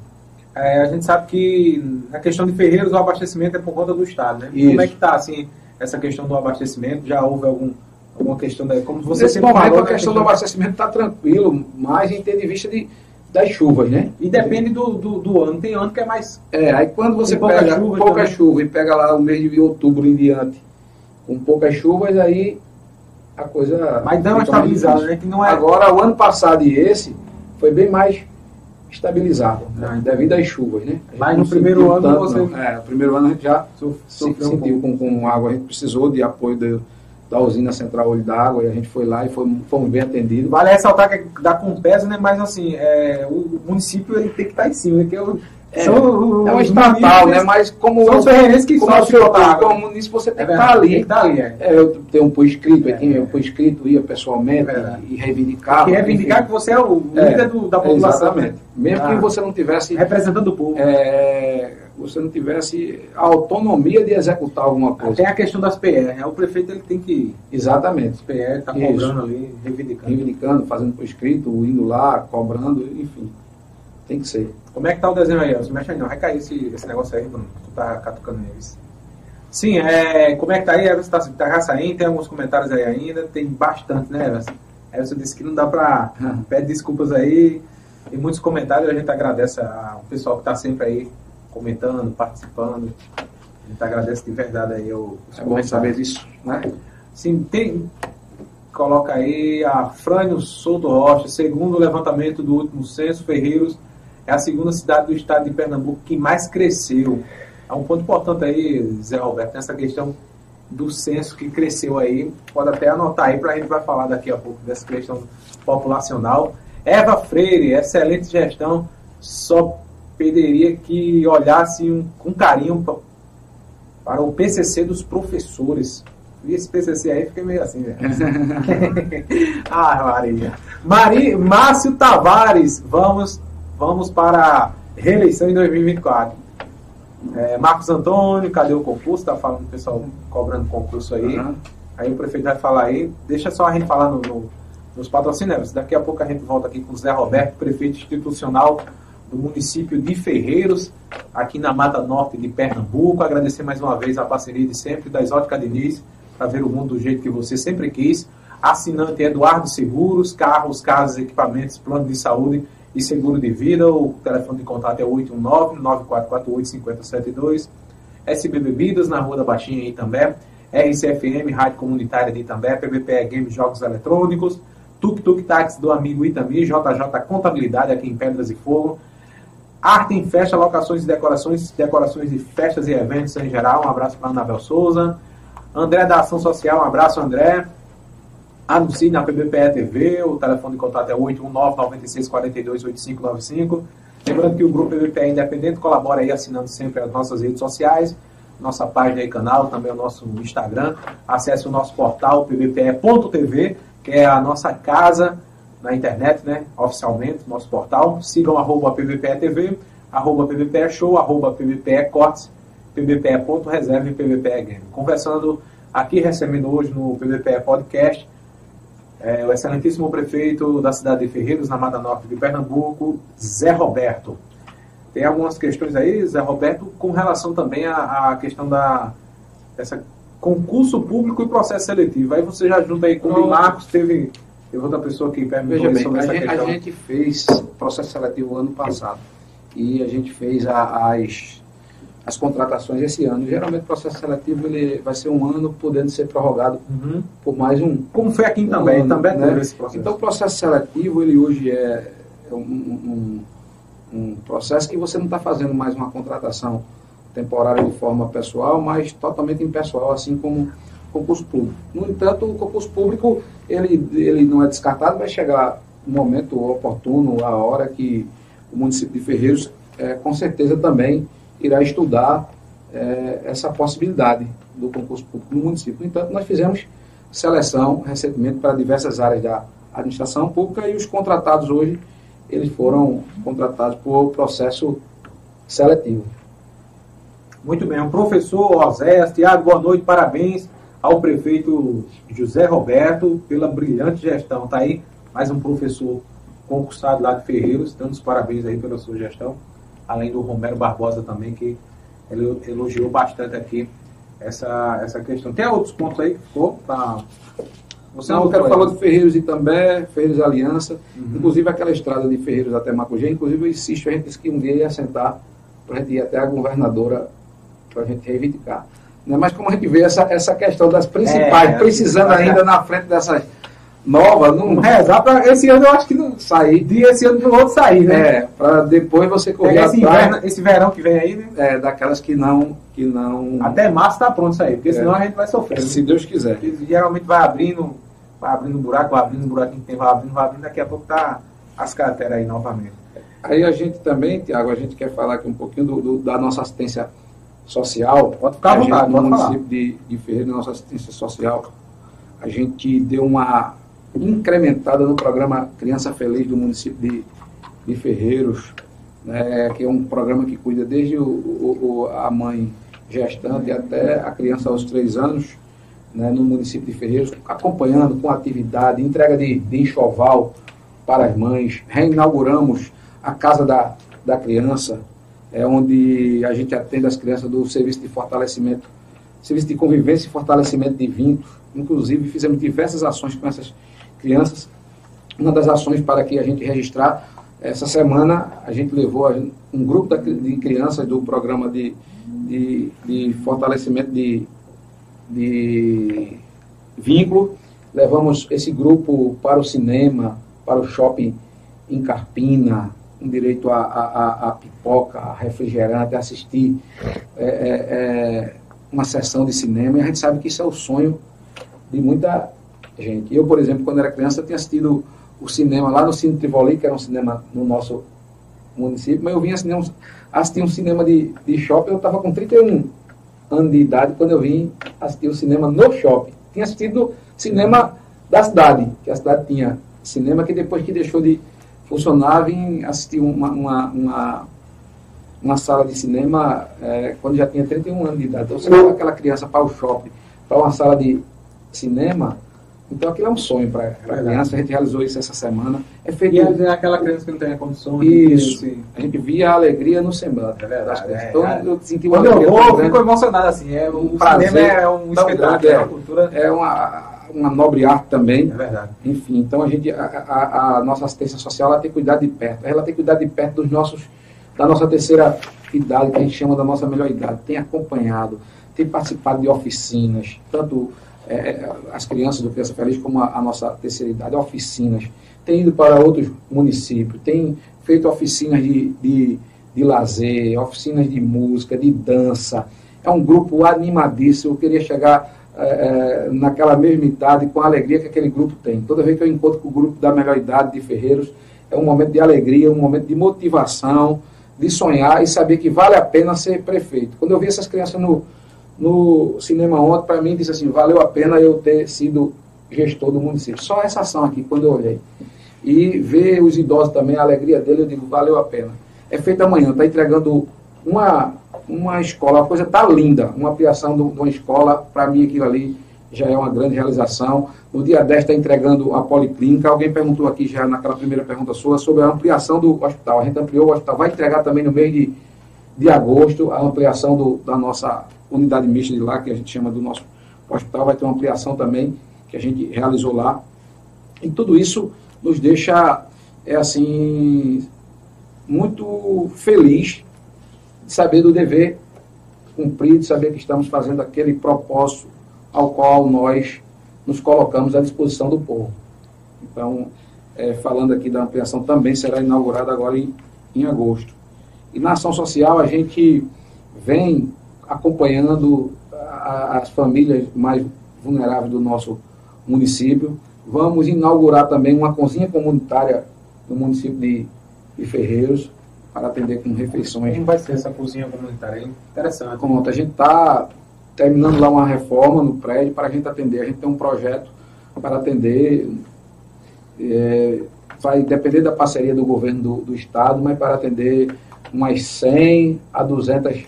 É, a gente sabe que a questão de Ferreiros, o abastecimento é por conta do Estado, né? Isso. Como é que está, assim, essa questão do abastecimento? Já houve algum, alguma questão, da, como você Nesse momento, falou... a questão do abastecimento está tranquilo, mas em ter de vista de das chuvas, né? E depende do, do, do, ano. Tem ano que é mais. É, aí quando você pouca pega chuva, pouca também. chuva e pega lá o mês de outubro em diante, com poucas chuvas, aí a coisa. Mas dá uma estabilizada, né? Que não é... Agora, o ano passado e esse foi bem mais estabilizado, né? devido às chuvas, né? Mas no primeiro ano tanto, você. Não. É, no primeiro ano a gente já Sofreu sentiu um com, com água, a gente precisou de apoio do da usina central Olho d'Água e a gente foi lá e foi, fomos bem atendidos. Vale ressaltar que dá com peso, né? Mas assim, é, o município ele tem que estar em cima, né? Que eu, É, são, é uma estatal, né? Mas como. São os ferreirenses que como só Como município, você tem é que estar ali. Tem que estar ali, é. é eu tenho um por escrito, é, aqui, um por escrito, ia pessoalmente é e, reivindicar. E reivindicar enfim. que você é o líder do, da população. Exatamente. Mesmo ah, que você não tivesse. Representando o povo. É, você não tivesse a autonomia de executar alguma coisa. Tem a questão das PR, né? O prefeito ele tem que. Exatamente. Os PR está cobrando ali, reivindicando. Reivindicando, fazendo por escrito, indo lá, cobrando, enfim. Tem que ser. Como é que tá o desenho aí? Não mexe aí não, vai cair esse, esse negócio aí, Bruno. Tu tá catucando eles. Sim, é, como é que tá aí? Everson tá, tá saindo, tem alguns comentários aí ainda, tem bastante, né, Everson? Everson disse que não dá pra. [LAUGHS] Pede desculpas aí. Tem muitos comentários, a gente agradece ao pessoal que tá sempre aí comentando, participando. A gente agradece de verdade aí o, os é bom saber disso, né? Sim, tem. Coloca aí a Frânio Souto Rocha, segundo o levantamento do último censo, Ferreiros é a segunda cidade do estado de Pernambuco que mais cresceu. É um ponto importante aí, Zé Roberto, nessa questão do censo que cresceu aí. Pode até anotar aí para a gente vai falar daqui a pouco dessa questão populacional. Eva Freire, excelente gestão, só pediria que olhasse um, com carinho para o PCC dos professores. E esse PCC aí fica meio assim, velho. [LAUGHS] [LAUGHS] ah, Maria. Mari, Márcio Tavares, vamos, vamos para a reeleição em 2024. É, Marcos Antônio, cadê o concurso? Tá falando o pessoal cobrando concurso aí. Uhum. Aí o prefeito vai falar aí. Deixa só a gente falar no, no, nos patrocinadores. Daqui a pouco a gente volta aqui com o Zé Roberto, prefeito institucional do município de Ferreiros, aqui na Mata Norte de Pernambuco. Agradecer mais uma vez a parceria de sempre da Exótica Diniz, para ver o mundo do jeito que você sempre quis. Assinante Eduardo Seguros, carros, casas, equipamentos, plano de saúde e seguro de vida. O telefone de contato é 819-9448-5072. SB Bebidas, na Rua da Baixinha em Itambé. RCFM, Rádio Comunitária de Itambé. PBPE Games Jogos Eletrônicos. Tuk Tuk Táxi do amigo Itami. JJ Contabilidade aqui em Pedras e Fogo. Arte em Festa, locações e decorações, decorações de festas e eventos em geral. Um abraço para Anabel Souza. André da Ação Social, um abraço, André. Anuncie na PBPE TV, o telefone de contato é 819-9642-8595. Lembrando que o Grupo PBPE Independente colabora aí assinando sempre as nossas redes sociais, nossa página e canal, também o nosso Instagram. Acesse o nosso portal pbpe.tv, que é a nossa casa na internet, né, oficialmente, nosso portal. Sigam arroba PBPE TV, arroba PBPE Show, arroba PBPE Cortes, PBPE.reserva e PBPE Game. Conversando aqui, recebendo hoje no PBPE Podcast, é, o excelentíssimo prefeito da cidade de Ferreiros, na Mata Norte de Pernambuco, Zé Roberto. Tem algumas questões aí, Zé Roberto, com relação também à, à questão da dessa concurso público e processo seletivo. Aí você já junta aí com o Marcos, teve, teve outra pessoa que perguntou bem, sobre essa gente, questão. A gente fez processo seletivo ano passado e a gente fez a, as as contratações esse ano. Geralmente o processo seletivo ele vai ser um ano, podendo ser prorrogado uhum. por mais um. Como foi aqui um também, ano, também né? esse processo. Então o processo seletivo ele hoje é, é um, um, um processo que você não está fazendo mais uma contratação temporária de forma pessoal, mas totalmente impessoal, assim como concurso público. No entanto, o concurso público ele, ele não é descartado, vai chegar um momento oportuno, a hora que o município de Ferreiros, é, com certeza também irá estudar é, essa possibilidade do concurso público no município. No entanto, nós fizemos seleção recentemente para diversas áreas da administração pública e os contratados hoje, eles foram contratados por processo seletivo. Muito bem, o professor Oséias, Tiago, boa noite, parabéns ao prefeito José Roberto pela brilhante gestão. Está aí mais um professor concursado lá de Ferreiros, dando os parabéns aí pela sua gestão além do Romero Barbosa também, que ele elogiou bastante aqui essa, essa questão. Tem outros pontos aí que ficou para. Você não, eu quero falar de Ferreiros Itambé, Ferreiros Aliança, uhum. inclusive aquela estrada de Ferreiros até Macugê, inclusive eu insisto, a gente disse que um dia ia sentar para a gente ir até a governadora para a gente reivindicar. Né? Mas como a gente vê essa, essa questão das principais, é, precisando ainda na frente dessas nova, não rezar para esse ano eu acho que não sair, de esse ano para outro sair, né? É, para depois você correr esse, inverno, esse verão que vem aí, né? É, daquelas que não, que não. Até março está pronto aí, porque é. senão a gente vai sofrer. Se né? Deus quiser. Porque geralmente vai abrindo, vai abrindo um buraco, vai abrindo um buraquinho que tem, vai abrindo, vai abrindo, daqui a pouco tá as carteiras aí novamente. Aí a gente também, Tiago, a gente quer falar aqui um pouquinho do, do, da nossa assistência social. Pode ficar à vontade, No município de, de Ferreira, nossa assistência social, a gente deu uma incrementada no programa Criança Feliz do município de, de Ferreiros, né, que é um programa que cuida desde o, o, a mãe gestante até a criança aos três anos, né, no município de Ferreiros, acompanhando com atividade, entrega de, de enxoval para as mães, reinauguramos a Casa da, da Criança, é onde a gente atende as crianças do serviço de fortalecimento, serviço de convivência e fortalecimento de vínculos. Inclusive, fizemos diversas ações com essas crianças. Uma das ações para que a gente registrar, essa semana a gente levou um grupo de crianças do programa de, de, de fortalecimento de, de vínculo. Levamos esse grupo para o cinema, para o shopping em Carpina, com direito a, a, a, pipoca, a refrigerante, a assistir é, é, é, uma sessão de cinema. E a gente sabe que isso é o sonho de muita gente. Eu, por exemplo, quando era criança, tinha assistido o cinema lá no Cine Tivoli, que era um cinema no nosso município, mas eu vinha assistir um cinema de, de shopping, eu estava com 31 anos de idade quando eu vim assistir o cinema no shopping. Tinha assistido cinema da cidade, que a cidade tinha cinema, que depois que deixou de funcionar, vim assistir uma, uma, uma, uma sala de cinema é, quando já tinha 31 anos de idade. Então, você leva aquela criança para o shopping, para uma sala de cinema, então aquilo é um sonho para a criança, a gente realizou isso essa semana. É feito. E é aquela criança que não tem condições. Isso. A gente via a alegria no semblante. É verdade. É, então é, eu senti uma Quando eu vou, eu fico emocionado assim. É, o prazer, é um espetáculo, é, uma cultura. É uma, uma nobre arte também. É verdade. Enfim, então a gente, a, a, a nossa assistência social ela tem que cuidar de perto. Ela tem que cuidar de perto dos nossos, da nossa terceira idade, que a gente chama da nossa melhor idade. Tem acompanhado, tem participado de oficinas, tanto é, as crianças do Criança Feliz, como a, a, nossa terceira idade, oficinas, tem ido para outros municípios, tem feito oficinas de, de, de lazer, oficinas de música, de dança. É um grupo animadíssimo. Eu queria chegar é, é, naquela mesma idade com a alegria que aquele grupo tem. Toda vez que eu encontro com o grupo da melhor idade de Ferreiros, é um momento de alegria, um momento de motivação, de sonhar e saber que vale a pena ser prefeito. Quando eu vi essas crianças no, no cinema ontem, para mim, disse assim, valeu a pena eu ter sido gestor do município. Só essa ação aqui, quando eu olhei. E ver os idosos também, a alegria dele, eu digo, valeu a pena. É feito amanhã, está entregando uma, uma escola, a coisa está linda, uma ampliação de uma escola, para mim aquilo ali já é uma grande realização. No dia 10 está entregando a policlínica. Alguém perguntou aqui já naquela primeira pergunta sua sobre a ampliação do hospital. A gente ampliou o hospital, vai entregar também no mês de, de agosto a ampliação do, da nossa unidade mista de lá, que a gente chama do nosso hospital, vai ter uma ampliação também, que a gente realizou lá. E tudo isso nos deixa, é assim, muito feliz de saber do dever cumprido, de saber que estamos fazendo aquele propósito ao qual nós nos colocamos à disposição do povo. Então, é, falando aqui da ampliação, também será inaugurada agora em, em agosto. E na ação social, a gente vem acompanhando a, as famílias mais vulneráveis do nosso município. Vamos inaugurar também uma cozinha comunitária no município de, de Ferreiros para atender com refeições. Como vai ser essa cozinha comunitária? interessante. Pronto, a gente está terminando lá uma reforma no prédio para a gente atender. A gente tem um projeto para atender. É, vai depender da parceria do governo do, do estado, mas para atender umas 100 a 200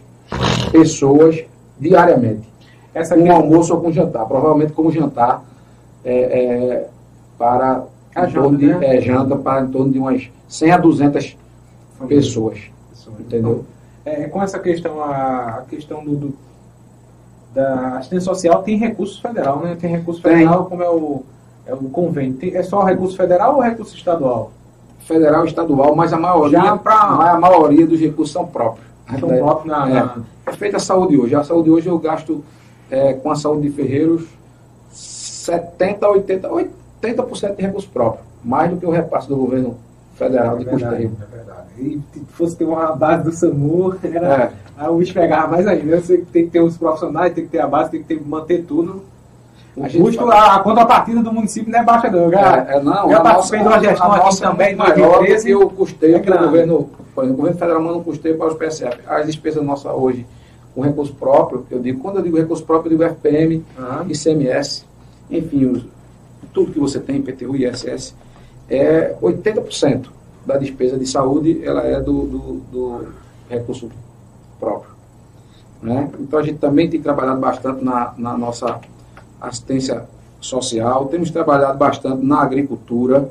pessoas diariamente. Essa com almoço ou com jantar. Provavelmente como jantar é, é, para a janta, de, né? é, janta para em torno de umas 100 a 200 pessoas. pessoas. Entendeu? Então, é, com essa questão, a, a questão do, do, da assistência social tem recurso federal, né? Tem recurso federal, tem. como é o, é o convênio. Tem, é só recurso federal ou recurso estadual? Federal estadual, mas a maioria, pra... a maioria dos recursos são próprios. São próprios na, é, na... é feita a saúde hoje. A saúde hoje eu gasto é, com a saúde de Ferreiros 70, 80, 80% de recursos próprios. Mais do que o repasse do governo federal é de custeio. É verdade. E se fosse ter uma base do SAMU, era, é. o bicho pegava mais ainda. Você tem que ter os profissionais, tem que ter a base, tem que ter, manter tudo. O a custo, fala... a contrapartida do município não é baixa não, cara. É, é, não, eu participei de uma gestão aqui também, no maior que eu custei é para o governo, por exemplo, o governo federal não custei para os PSF. As despesas nossas hoje, com recurso próprio, eu digo, quando eu digo recurso próprio, eu digo FPM, uhum. ICMS, enfim, os, tudo que você tem, IPTU e ISS, é 80% da despesa de saúde, ela é do, do, do recurso próprio. Né? Então a gente também tem trabalhado bastante na, na nossa assistência social, temos trabalhado bastante na agricultura,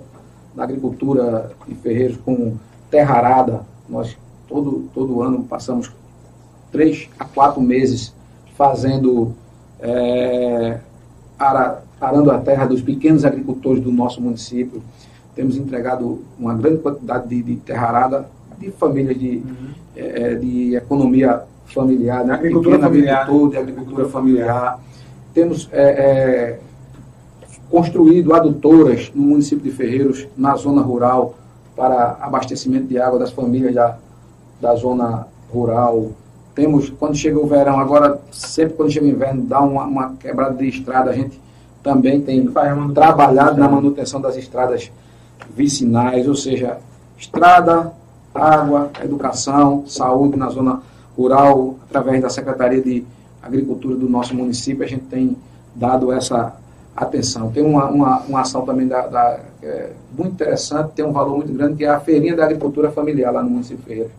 na agricultura em Ferreiros com terra arada. Nós todo, todo ano passamos três a quatro meses fazendo é, ara, arando a terra dos pequenos agricultores do nosso município. Temos entregado uma grande quantidade de, de terra arada de famílias de, uhum. é, de economia familiar, né? agricultura familiar, de agricultura familiar. Temos é, é, construído adutoras no município de Ferreiros, na zona rural, para abastecimento de água das famílias da, da zona rural. Temos, quando chega o verão, agora, sempre quando chega o inverno, dá uma, uma quebrada de estrada, a gente também tem trabalhado na manutenção das estradas vicinais, ou seja, estrada, água, educação, saúde na zona rural, através da Secretaria de Agricultura do nosso município, a gente tem dado essa atenção. Tem uma, uma, uma ação também da, da é, muito interessante, tem um valor muito grande, que é a Feirinha da Agricultura Familiar lá no município de Ferreira.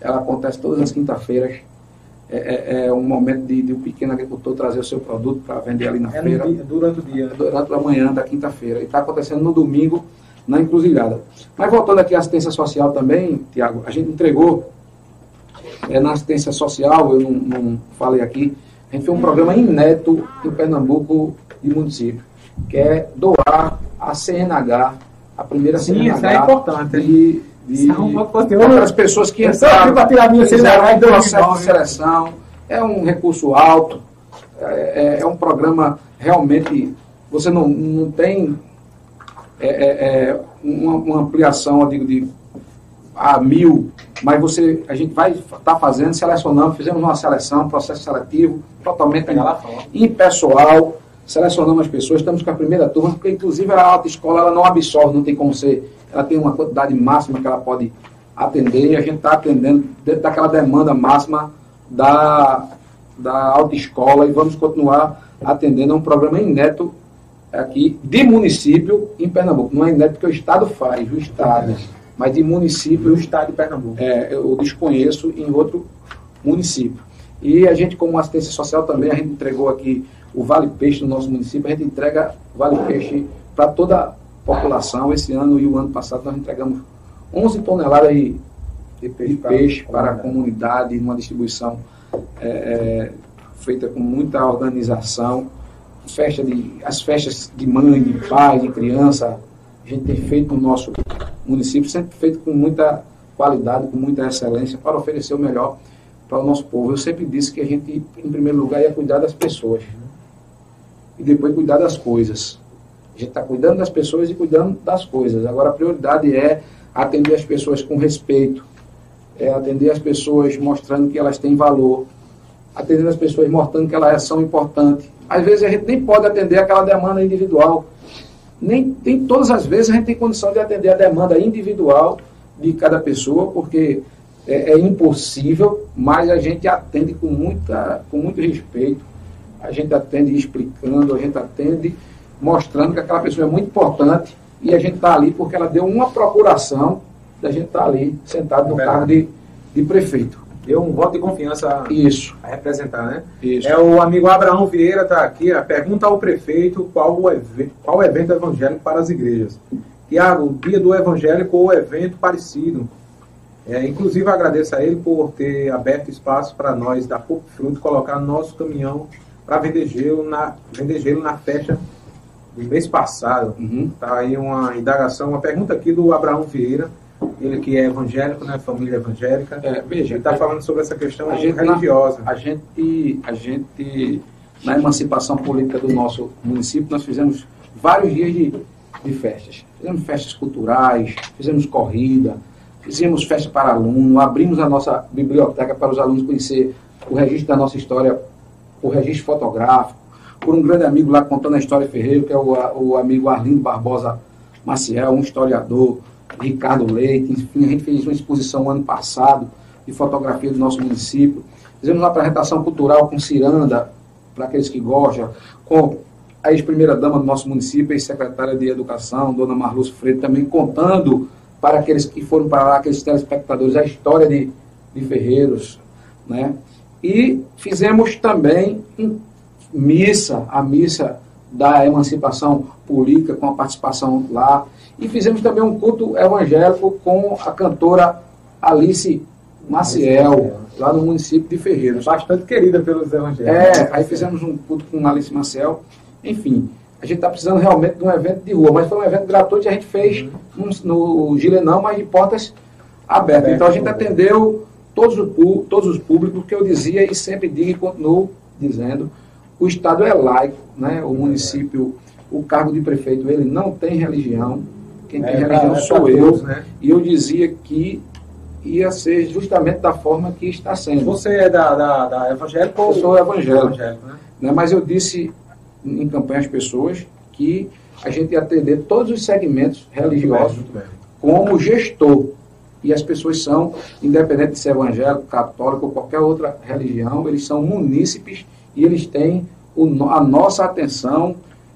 Ela acontece todas as quinta-feiras. É, é, é, um momento de, de um pequeno agricultor trazer o seu produto para vender ali na é feira. Dia, durante o dia. Durante a manhã da quinta-feira. E está acontecendo no domingo, na encruzilhada. Mas voltando aqui à assistência social também, Tiago, a gente entregou é, na assistência social, eu não, não, falei aqui, a gente fez um programa inédito em Pernambuco e município, que é doar a CNH, a primeira Sim, CNH. Isso é importante. De, de, é as pessoas que entraram, para tirar minha CNH em processo de seleção, é um recurso alto, é, é, é um programa realmente, você não, não tem é, é, é uma, uma, ampliação, eu digo, de a mil, mas você, a gente vai estar tá fazendo, selecionando, fizemos uma seleção, processo seletivo, totalmente impessoal, selecionamos as pessoas, estamos com a primeira turma, porque inclusive a alta escola ela não absorve, não tem como ser, ela tem uma quantidade máxima que ela pode atender, e a gente está atendendo dentro daquela demanda máxima da, da autoescola e vamos continuar atendendo a um programa inédito aqui de município em Pernambuco. Não é inédito que o Estado faz, o Estado, mas de município. O Estado de Pernambuco. É, eu desconheço em outro município. E a gente, como assistência social também, a gente entregou aqui o Vale Peixe no nosso município, a gente entrega Vale Peixe para toda a população. Esse ano e o ano passado nós entregamos 11 toneladas de, de peixe, de peixe para, para, a comunidade, numa distribuição é, é, feita com muita organização festa de, as festas de mãe, de pai, de criança, a gente tem feito no nosso município, sempre feito com muita qualidade, com muita excelência, para oferecer o melhor para o nosso povo. Eu sempre disse que a gente, em primeiro lugar, ia cuidar das pessoas e depois cuidar das coisas. A gente está cuidando das pessoas e cuidando das coisas. Agora, a prioridade é atender as pessoas com respeito, é atender as pessoas mostrando que elas têm valor, atender as pessoas mostrando que elas são importantes, às vezes a gente nem pode atender aquela demanda individual. Nem, tem todas as vezes a gente tem condição de atender a demanda individual de cada pessoa, porque é, é impossível, mas a gente atende com, muita, com muito respeito, a gente atende explicando, a gente atende mostrando que aquela pessoa é muito importante e a gente está ali porque ela deu uma procuração da gente estar tá ali sentado no cargo de, de prefeito deu um voto de confiança Isso. a representar, né? Isso. É o amigo Abraão Vieira está aqui, a pergunta ao prefeito qual o, evento, qual o evento evangélico para as igrejas. Tiago, dia do evangélico ou evento parecido. É, inclusive agradeço a ele por ter aberto espaço para nós da Pouco Fruto colocar nosso caminhão para vender gelo na vender gelo na festa do mês passado. Uhum. Tá aí uma indagação, uma pergunta aqui do Abraão Vieira ele que é evangélico, né, família evangélica. É, veja, ele está falando sobre essa questão a gente, religiosa. Na, a gente, a gente, na emancipação política do nosso município, nós fizemos vários dias de, de festas. Fizemos festas culturais, fizemos corrida, fizemos festa para aluno, abrimos a nossa biblioteca para os alunos conhecer o registro da nossa história, o registro fotográfico, por um grande amigo lá contando a história Ferreiro, que é o, o amigo Arlindo Barbosa Maciel, um historiador, Ricardo Leite, enfim, a gente fez uma exposição ano passado de fotografia do nosso município. Fizemos uma apresentação cultural com ciranda, para aqueles que gostam, com a ex-primeira-dama do nosso município, ex-secretária de Educação, dona Marluz Freire, também contando para aqueles que foram para lá, aqueles telespectadores, a história de, de Ferreiros. Né? E fizemos também missa, a missa da emancipação política, com a participação lá. E fizemos também um culto evangélico com a cantora Alice Maciel, lá no município de Ferreiros. Bastante querida pelos evangélicos. É, aí fizemos um culto com Alice Maciel. Enfim, a gente está precisando realmente de um evento de rua, mas foi um evento gratuito e a gente fez uhum. no, no Gilenão, mas de portas abertas. então a gente atendeu todos, o, todos os públicos que eu dizia e sempre digo e continuo dizendo. O Estado é laico, né? o município, o cargo de prefeito, ele não tem religião. Quem tem é, religião é sou eu. Todos, né? E eu dizia que ia ser justamente da forma que está sendo. Você é da, da, da evangélica ou? Eu sou evangélico. evangélico né? Né? Mas eu disse em campanha às pessoas que a gente ia atender todos os segmentos religiosos como gestor. E as pessoas são, independente de ser evangélico, católico ou qualquer outra religião, eles são munícipes e eles têm o, a nossa atenção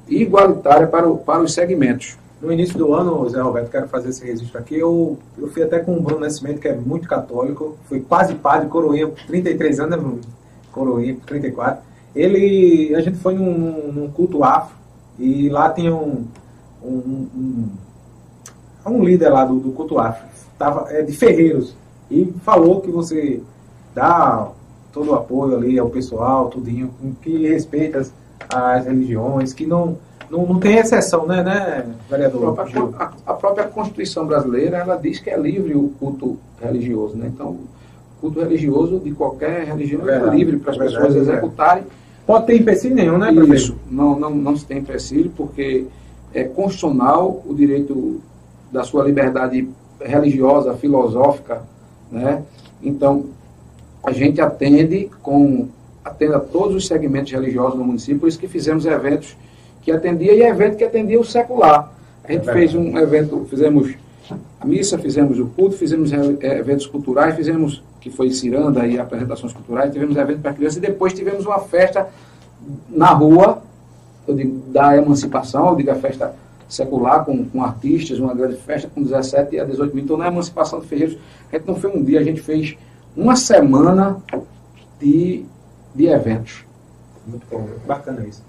igualitária para, o, para os segmentos. No início do ano, Zé Roberto, quero fazer esse registro aqui. Eu, eu fui até com o Bruno Nascimento, que é muito católico, fui quase padre, coroinha, 33 anos, né, Bruno? Coroinha, 34. Ele, a gente foi num, num culto afro e lá tinha um, um, um, um líder lá do, do culto afro, tava, é, de Ferreiros, e falou que você dá todo o apoio ali ao pessoal, tudinho, que respeita as, as religiões, que não não, não tem exceção, né, né vereador? A própria, a, a própria, Constituição brasileira, ela diz que é livre o culto religioso, né? Então, o culto religioso de qualquer religião é, é livre para as pessoas executarem. Pode ter empecilho nenhum, né, prefeito? Isso, não, não, não se tem empecilho, porque é constitucional o direito da sua liberdade religiosa, filosófica, né? Então, a gente atende com atende a todos os segmentos religiosos no município, por isso que fizemos eventos que atendia e evento que atendia o secular. A gente é fez um evento, fizemos a missa, fizemos o culto, fizemos eh, eventos culturais, fizemos, que foi ciranda e apresentações culturais, tivemos evento para crianças e depois tivemos uma festa na rua, digo, da emancipação, eu digo a festa secular, com, com artistas, uma grande festa com 17 a 18 mil. Então, na emancipação de Ferreiros, a gente não foi um dia, a gente fez uma semana de, de eventos. Muito bom, bacana isso.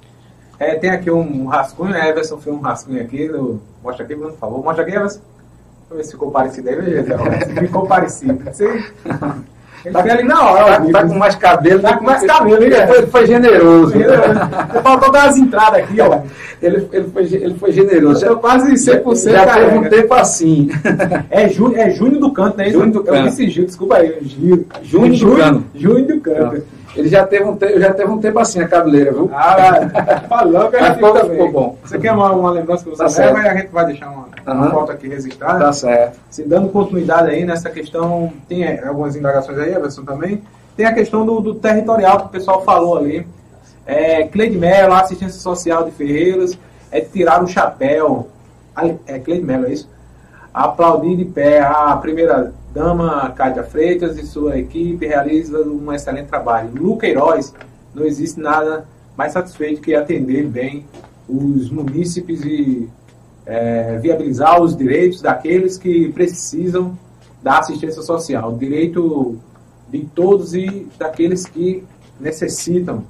É, tem aqui um, rascunho, a Everson fez um rascunho aqui, no, mostra aqui, por favor. Mostra aqui, Everson. Eu ver se ficou parecido aí, veja, [LAUGHS] ficou parecido. Você... [LAUGHS] Ele tá, ali na hora. Tá, tá, com mais cabelo. Tá com mais cabelo, ele foi, foi generoso. [LAUGHS] Você faltou dar as entradas aqui, ó. Ele, ele, foi, ele foi generoso. Eu quase 100% Já teve um tempo assim. [LAUGHS] É, ju, é Junho do Canto, né? Junho do Canto. Eu disse desculpa aí. Gil. Junho do Canto. Junho do Canto. Ele já teve um, te, já teve um tempo assim, a cabeleira, viu? Ah, [LAUGHS] falou que a ficou, ficou bom. Você quer uma, uma lembrança que você tá leva e a gente vai deixar uma, uhum. uma foto aqui registrada. Tá certo. Se dando continuidade aí nessa questão, tem algumas indagações aí, Everson também. Tem a questão do, do territorial que o pessoal falou ali. É, Cleide Mello, assistência social de Ferreiros, é de tirar o chapéu. É Cleide Mello, é isso? Aplaudir de pé a primeira Dama Cádia Freitas e sua equipe realizam um excelente trabalho. Luca Heróis, não existe nada mais satisfeito que atender bem os munícipes e é, viabilizar os direitos daqueles que precisam da assistência social. O direito de todos e daqueles que necessitam.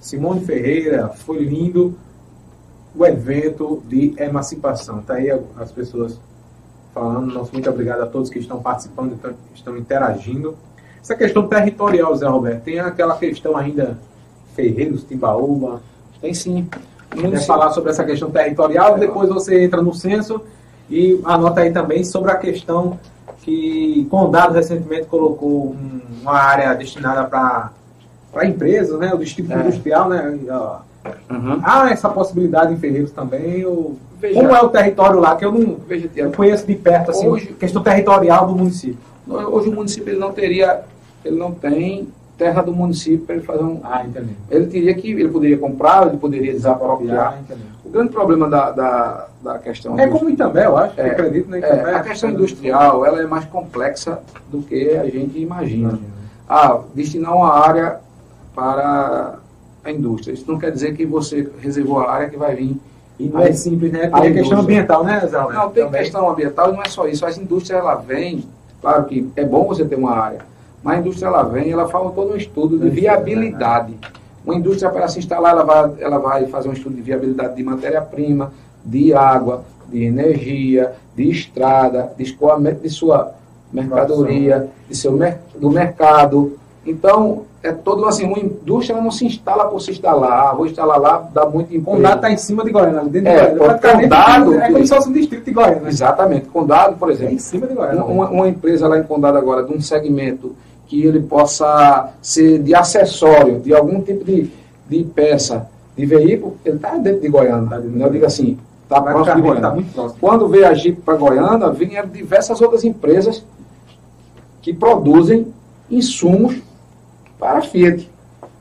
Simone Ferreira, foi lindo o evento de emancipação. Está aí as pessoas falando. Nosso muito obrigado a todos que estão participando, estão, interagindo. Essa questão territorial, Zé Roberto, tem aquela questão ainda Ferreiros, Timbaúba? Tem sim. Quer falar sobre essa questão territorial, é. depois você entra no censo e anota aí também sobre a questão que Condado recentemente colocou um, uma área destinada para empresas, né? O distrito é. industrial, né? Uhum. Há essa possibilidade em Ferreiros também? Ou... Veja, Como é o território lá? Que eu não, veja, eu conheço de perto, assim, hoje, questão territorial do município. Hoje o município ele não teria, ele não tem terra do município para ele fazer um. Ah, entendi. Ele teria que, ele poderia comprar, ele poderia desapropriar. Ah. O grande problema da, da, da questão. É como Itambé, eu acho. É, eu acredito na é, Itambé. a questão industrial ela é mais complexa do que a gente imagina. Ah, destinar uma área para a indústria. Isso não quer dizer que você reservou a área que vai vir. E não é simples, né? A Porque é questão ambiental, né, Zé? Não, tem Também. questão ambiental e não é só isso. As indústrias, ela vem, claro que é bom você ter uma área, mas a indústria, ela vem, ela faz todo um estudo de É, viabilidade. Uma indústria, para se instalar, ela vai, ela vai fazer um estudo de viabilidade de matéria-prima, de água, de energia, de estrada, de escoamento de sua mercadoria, de seu do mercado. Então, é todo assim, uma indústria ela não se instala por se instalar. Ah, vou instalar lá, dá muito emprego. Condado está em cima de Goiânia, dentro É, de Goiânia. Condado- É como se fosse um distrito de Goiânia. né? Exatamente. Condado, por É exemplo, em cima de Goiânia. uma- uma empresa lá em Condado agora, de um segmento que ele possa ser de acessório, de algum tipo de, de peça, de veículo, ele está dentro de Goiânia. Tá dentro de Eu digo assim, está próximo de Praticamente Goiânia. está muito próximo. Quando veio a Jeep para Goiânia, vinham diversas outras empresas que produzem insumos para a Fiat.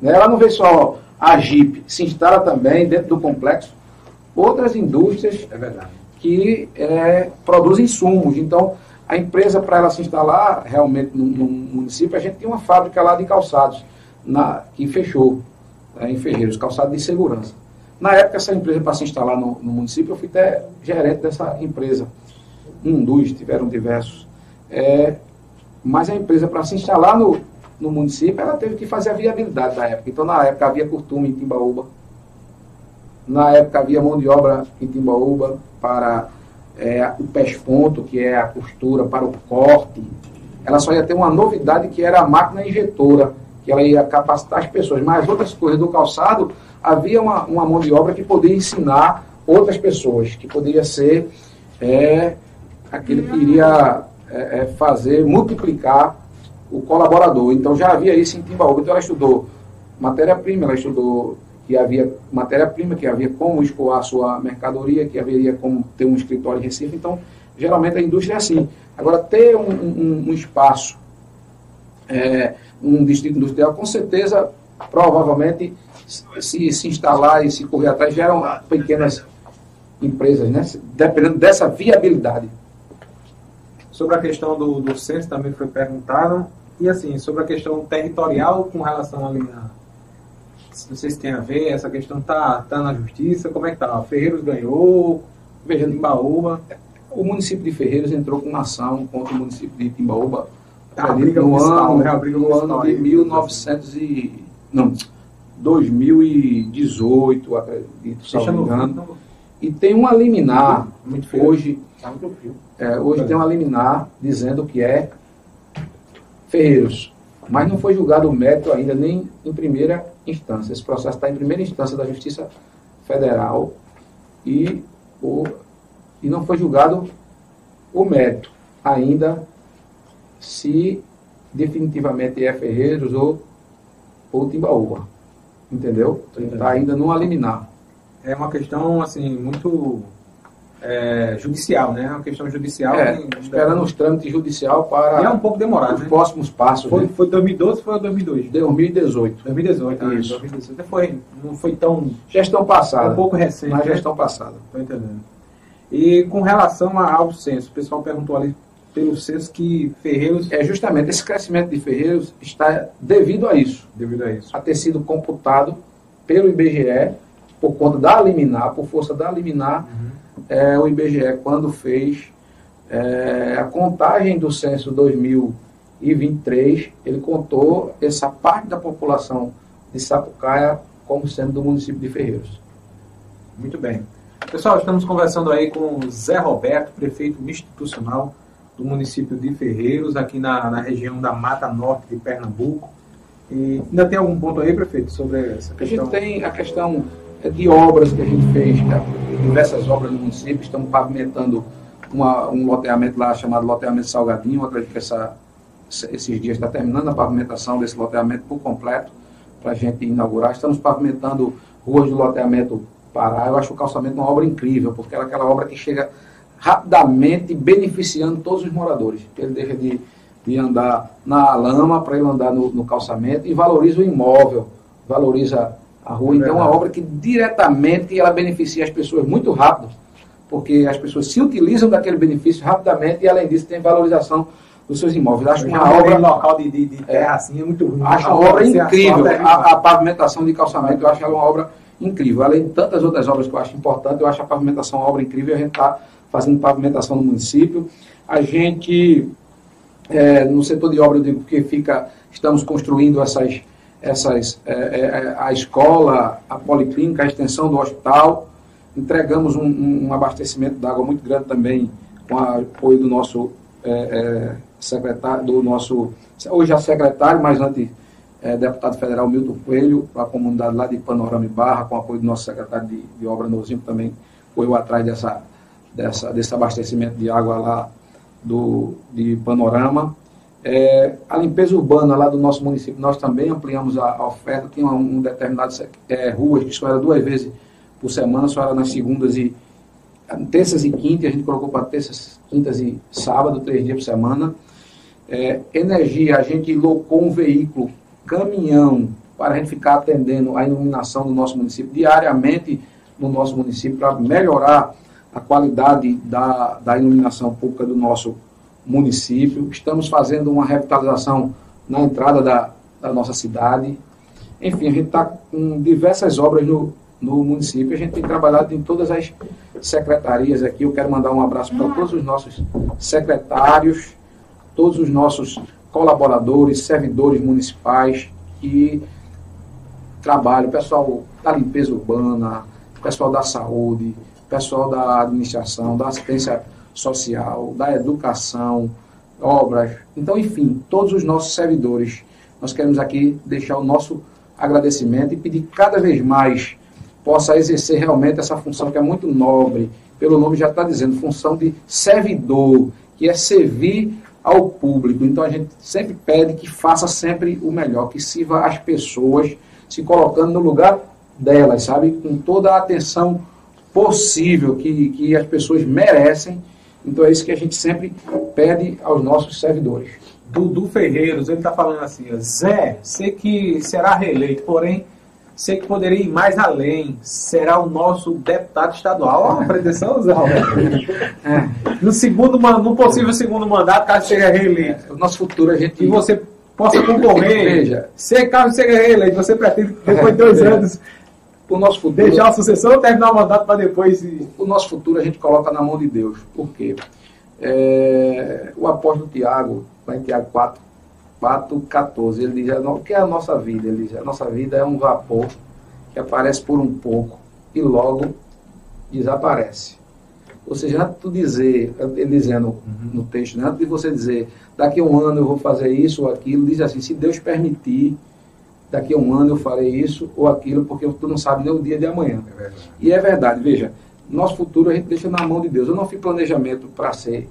Né? Ela não vê só a Jeep, se instala também dentro do complexo outras indústrias É verdade. que é, produzem insumos. Então, a empresa, para ela se instalar realmente no, no município, a gente tem uma fábrica lá de calçados, na, que fechou, né, em Ferreiros, calçado de segurança. Na época, essa empresa, para se instalar no, no município, eu fui até gerente dessa empresa. Um, dois, tiveram diversos. É, mas a empresa, para se instalar no, no município, ela teve que fazer a viabilidade da época. Então, na época, havia curtume em Timbaúba. Na época, havia mão de obra em Timbaúba para é, o pesponto, que é a costura, para o corte. Ela só ia ter uma novidade, que era a máquina injetora, que ela ia capacitar as pessoas. Mas outras coisas do calçado, havia uma, uma mão de obra que poderia ensinar outras pessoas, que poderia ser é, aquele que iria é, é, fazer, multiplicar o colaborador. Então já havia isso em Timbaúba. Então ela estudou matéria-prima, ela estudou que havia matéria-prima, que havia como escoar sua mercadoria, que haveria como ter um escritório em Recife. Então, geralmente a indústria é assim. Agora, ter um, um- um espaço, é, um distrito industrial, com certeza, provavelmente, se, se instalar e se correr atrás, geram pequenas empresas, né? dependendo dessa viabilidade. Sobre a questão do, do censo também foi perguntado. E assim, sobre a questão territorial com relação ali. Não sei se tem a ver, essa questão tá, tá na justiça, como é que tá? Ferreiros ganhou, Veja, Timbaúba. o município de Ferreiros entrou com uma ação contra o município de Timbaúba A briga no ano, né? A briga no ano de aí. 1900 e... Não, 2018, acredito, se não me engano. E tem uma liminar, Muito frio. hoje, Tá é, hoje tem uma liminar dizendo que é Ferreiros. Mas não foi julgado o mérito ainda, nem em primeira instância. Esse processo está em primeira instância da Justiça Federal e, o, e não foi julgado o mérito ainda se definitivamente é Ferreiros ou, ou Timbaúba. Entendeu? Está ainda numa liminar. É uma questão, assim, muito é, judicial, né? É uma questão judicial. É, que- esperando os trâmites judicial para E é um pouco demorado, os né? próximos passos. Foi, né? foi 2012 foi 2002? 2018. 2018, né? Isso. 2018 foi, não foi tão Gestão um passada. pouco recente. Na né? gestão passada. Tô entendendo. E com relação ao censo, o pessoal perguntou ali pelo censo que Ferreiros, É justamente esse crescimento de Ferreiros está devido a isso, devido a isso. a ter sido computado pelo IBGE por conta da liminar, por força da liminar, é, o IBGE quando fez é, a contagem do censo 2023, ele contou essa parte da população de Sapucaia como sendo do município de Ferreiros. Muito bem. Pessoal, estamos conversando aí com o Zé Roberto, prefeito institucional do município de Ferreiros, aqui na, na região da Mata Norte de Pernambuco. E ainda tem algum ponto aí, prefeito, sobre essa A questão? gente tem a questão de obras que a gente fez, diversas obras no município, estamos pavimentando uma- um loteamento lá chamado loteamento Salgadinho, Eu acredito que essa, esses dias está terminando a pavimentação desse loteamento por completo, para a gente inaugurar. Estamos pavimentando ruas do loteamento Pará, eu acho o calçamento uma obra incrível, porque é aquela obra que chega rapidamente beneficiando todos os moradores. Ele deixa de de andar na lama para ele andar no, no, calçamento e valoriza o imóvel, valoriza a rua. É então, é uma obra que diretamente ela beneficia as pessoas muito rápido, porque as pessoas se utilizam daquele benefício rapidamente e, além disso, tem valorização dos seus imóveis. Acho uma obra local de, de, de terra é, assim é muito ruim. Acho uma obra incrível. É a, a, pavimentação de calçamento, eu acho ela uma obra incrível. Além de tantas outras obras que eu acho importante, eu acho a pavimentação uma obra incrível. A gente está fazendo pavimentação no município. A gente, é, no setor de obra, eu digo que fica, estamos construindo essas, essas, é, é, a escola, a policlínica, a extensão do hospital. Entregamos um, um abastecimento de água muito grande também, com o apoio do nosso é, é, secretário, do nosso, hoje é secretário, mas antes é, deputado federal Milton Coelho, para a comunidade lá de Panorama e Barra, com apoio do nosso secretário de, de obra Nozinho, também correu atrás dessa, dessa, desse abastecimento de água lá do, de Panorama. É, a limpeza urbana lá do nosso município, nós também ampliamos a, a oferta, tinha um, um determinado é, ruas que só era duas vezes por semana, só era nas segundas e terças e quintas, a gente colocou para terças, quintas e sábado, três dias por semana. É, energia, a gente locou um veículo, caminhão, para a gente ficar atendendo a iluminação do nosso município diariamente no nosso município, para melhorar a qualidade da, da iluminação pública do nosso município. Estamos fazendo uma revitalização na entrada da, da nossa cidade. Enfim, a gente está com diversas obras no, no município. A gente tem trabalhado em todas as secretarias aqui. Eu quero mandar um abraço para todos os nossos secretários, todos os nossos colaboradores, servidores municipais que trabalham, pessoal da limpeza urbana, pessoal da saúde, pessoal da administração, da assistência social, da educação, obras. Então, enfim, todos os nossos servidores, nós queremos aqui deixar o nosso agradecimento e pedir cada vez mais possa exercer realmente essa função que é muito nobre, pelo nome já está dizendo, função de servidor, que é servir ao público. Então a gente sempre pede que faça sempre o melhor, que sirva as pessoas, se colocando no lugar delas, sabe? Com toda a atenção possível que, que as pessoas merecem. Então é isso que a gente sempre pede aos nossos servidores. Dudu Ferreiros, ele está falando assim, Zé, sei que será reeleito, porém sei que poderia ir mais além. Será o nosso deputado estadual. Ó, a pretensão, Zé [LAUGHS] é. No segundo, no possível segundo mandato, caso seja reeleito. O nosso futuro a gente. E você possa concorrer. Veja. Se caso seja reeleito, você pretende, depois de dois anos. O nosso futuro, deixar a sucessão ou terminar o mandato para depois. O nosso futuro a gente coloca na mão de Deus. Por quê? É, o apóstolo Tiago, lá em Tiago 4, 4,14. Ele diz: o que é a nossa vida? Ele diz: a nossa vida é um vapor que aparece por um pouco e logo desaparece. Ou seja, antes de tu dizer, ele dizendo uhum. no texto, né, antes de você dizer, daqui a um ano eu vou fazer isso ou aquilo, diz assim: se Deus permitir, daqui a um ano eu farei isso ou aquilo, porque tu não sabe nem o dia de amanhã. É e é verdade, veja, nosso futuro a gente deixa na mão de Deus. Eu não fiz planejamento para ser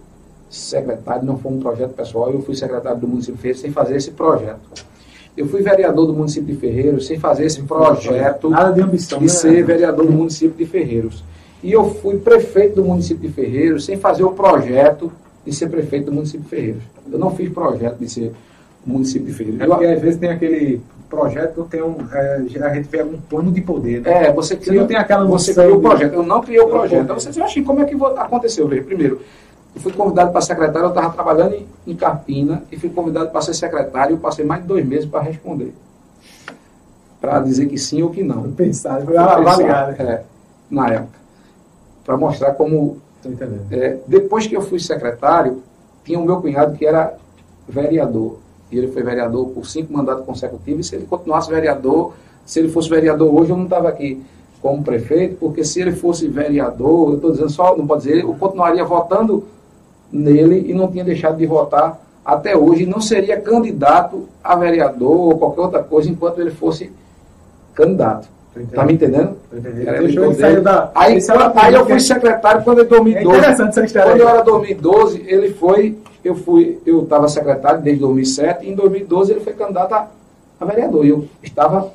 secretário, não foi um projeto pessoal, eu fui secretário do município de Ferreiros sem fazer esse projeto. Eu fui vereador do município de Ferreiros sem fazer esse projeto Nada de, ambição, de né? ser vereador do município de Ferreiros. E eu fui prefeito do município de Ferreiros sem fazer o projeto de ser prefeito do município de Ferreiros. Eu não fiz projeto de ser município de Ferreiros. É porque às vezes tem aquele projeto que tem um, é, a gente pega um plano de poder. Né? É, você, cria, você não tem aquela Você criou o projeto. Eu não criei o projeto. Então você acha como é que aconteceu? Veja, primeiro, eu fui convidado para secretário, eu estava trabalhando em, em Carpina e fui convidado para ser secretário. Eu passei mais de dois meses para responder. Para dizer que sim ou que não. Pensar, foi avaliado. É, na época. Para mostrar como. É, depois que eu fui secretário, tinha o meu cunhado que era vereador. E ele foi vereador por cinco mandatos consecutivos. E se ele continuasse vereador, se ele fosse vereador hoje, eu não estava aqui como prefeito, porque se ele fosse vereador, eu estou dizendo só, não pode dizer, eu continuaria votando nele e não tinha deixado de votar até hoje, não seria candidato a vereador ou qualquer outra coisa enquanto ele fosse candidato. Tá me entendendo? Deixou ele sair da... Aí, aí eu fui secretário quando em 2012. É interessante essa história. Quando eu era 2012, ele foi, eu fui, eu estava secretário desde 2007, e em 2012 ele foi candidato a, a vereador. E eu estava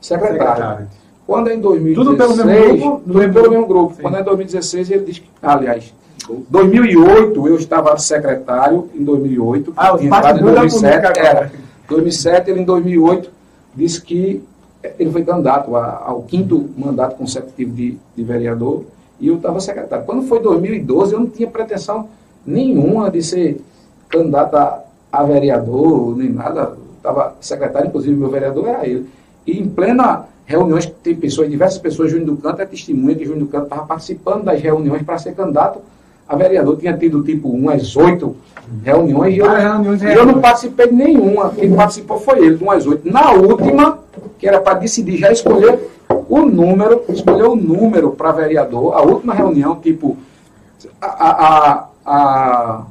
secretário. secretário. Quando é em 2016. Tudo pelo mesmo grupo? Tudo pelo mesmo grupo. Sim. Quando é em 2016, ele diz que, aliás, 2008 eu estava secretário, em 2008. Ah, o em bate-bola 2007, agora. era. 2007, ele em 2008 disse que ele foi candidato ao quinto mandato consecutivo de, de vereador e eu estava secretário. Quando foi 2012, eu não tinha pretensão nenhuma de ser candidato a, a vereador, nem nada. Estava secretário, inclusive meu vereador era ele. E em plena reuniões, tem pessoas, diversas pessoas, Júnior do Canto é testemunha que Júnior do Canto estava participando das reuniões para ser candidato a vereador. Tinha tido tipo umas oito reuniões e eu, reuniões, eu não participei de nenhuma. Quem participou foi ele, de umas oito. Na última, que era para decidir já escolher o número, escolher o número para vereador, a última reunião, tipo, a, a, a,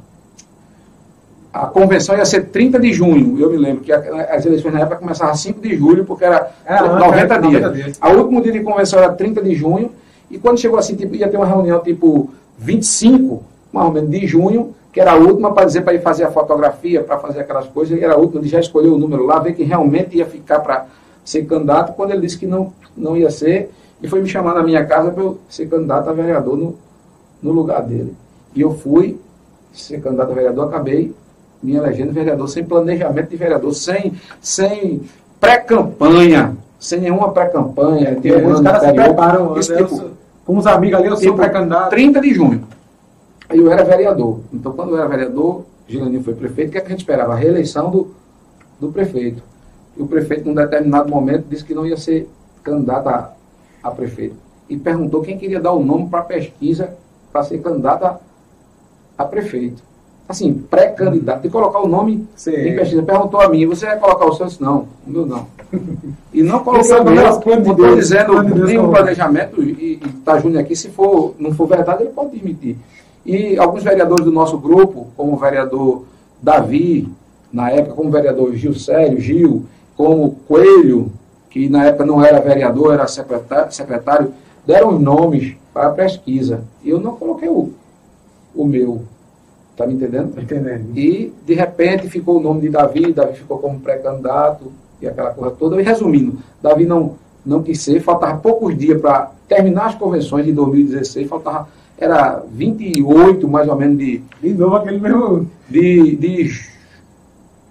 a, convenção ia ser 30 de junho, eu me lembro, que a- as eleições na época começavam 5 de julho, porque era Era antes, 90 era dias. 90 dias. A último dia de convenção era 30 de junho, e quando chegou assim, tipo, ia ter uma reunião tipo 25, mais ou menos, de junho, que era a última para dizer para ir fazer a fotografia, para fazer aquelas coisas, e era a última de já escolher o número lá, ver quem realmente ia ficar para ser candidato, quando ele disse que não, não ia ser, e foi me chamar na minha casa para eu ser candidato a vereador no, no lugar dele. E eu fui ser candidato a vereador, acabei me elegendo vereador, sem planejamento de vereador, sem, sem pré-campanha, sem nenhuma pré-campanha. Porque os caras se preparam, esse né, tipo, com os amigos ali, eu sou tipo, pré-candidato. 30 de junho. Aí eu era vereador. Então, quando eu era vereador, Gilaninho foi prefeito, o que, é que a gente esperava? A reeleição do, do prefeito. E o prefeito, num determinado momento, disse que não ia ser candidato a, a prefeito. E perguntou quem queria dar o nome para a pesquisa para ser candidato a, a prefeito. Assim, pré-candidato. De colocar o nome Sim. em pesquisa. Perguntou a mim, você vai colocar o seu? Eu disse, Não, o meu não. [LAUGHS] E não coloquei Esse é o meu. estou dizendo Deus nenhum como- planejamento, e está Júnior aqui, se for, não for verdade, ele pode admitir. E alguns vereadores do nosso grupo, como o vereador Davi, na época, como o vereador Gil Sério, Gil, como Coelho, que na época não era vereador, era secretário, secretário deram os nomes para a pesquisa. E eu não coloquei o, o meu. Está me entendendo? Entendendo? E, de repente, ficou o nome de Davi, Davi ficou como pré-candidato e aquela coisa toda. E, resumindo, Davi não, não quis ser, faltava poucos dias para terminar as convenções de 2016, faltava, era 28, mais ou menos, de, De novo aquele mesmo. de, de ju-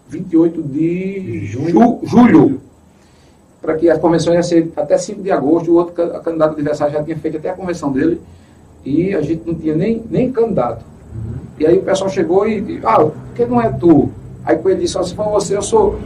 28 de Junho. ju- julho, para que a convenção ia ser até 5 de agosto, o outro ca- candidato adversário já tinha feito até a convenção dele, e a gente não tinha nem, nem candidato. E aí o pessoal chegou e disse, ah, por que não é tu? Aí ele disse, ó, se for você, eu sou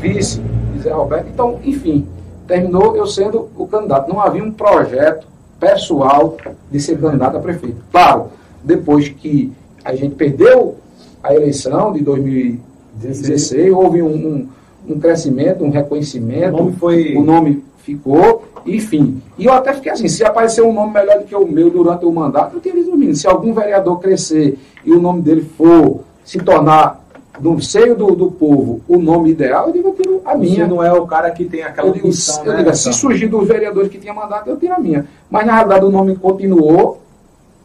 vice de Zé Roberto. Então, enfim, terminou eu sendo o candidato. Não havia um projeto pessoal de ser candidato a prefeito. Claro, depois que a gente perdeu a eleição de 2016, houve um, um, um crescimento, um reconhecimento. O nome foi- O nome ficou, enfim. E eu até fiquei assim, se aparecer um nome melhor do que o meu durante o mandato, eu teria dormindo. Se algum vereador crescer e o nome dele for se tornar no seio do, do povo o nome ideal, eu digo, eu tiro a Você minha. não é o cara que tem aquela Eu digo, eu né? digo, se surgir dos vereadores que tinha mandato, eu tiro a minha. Mas na realidade o nome continuou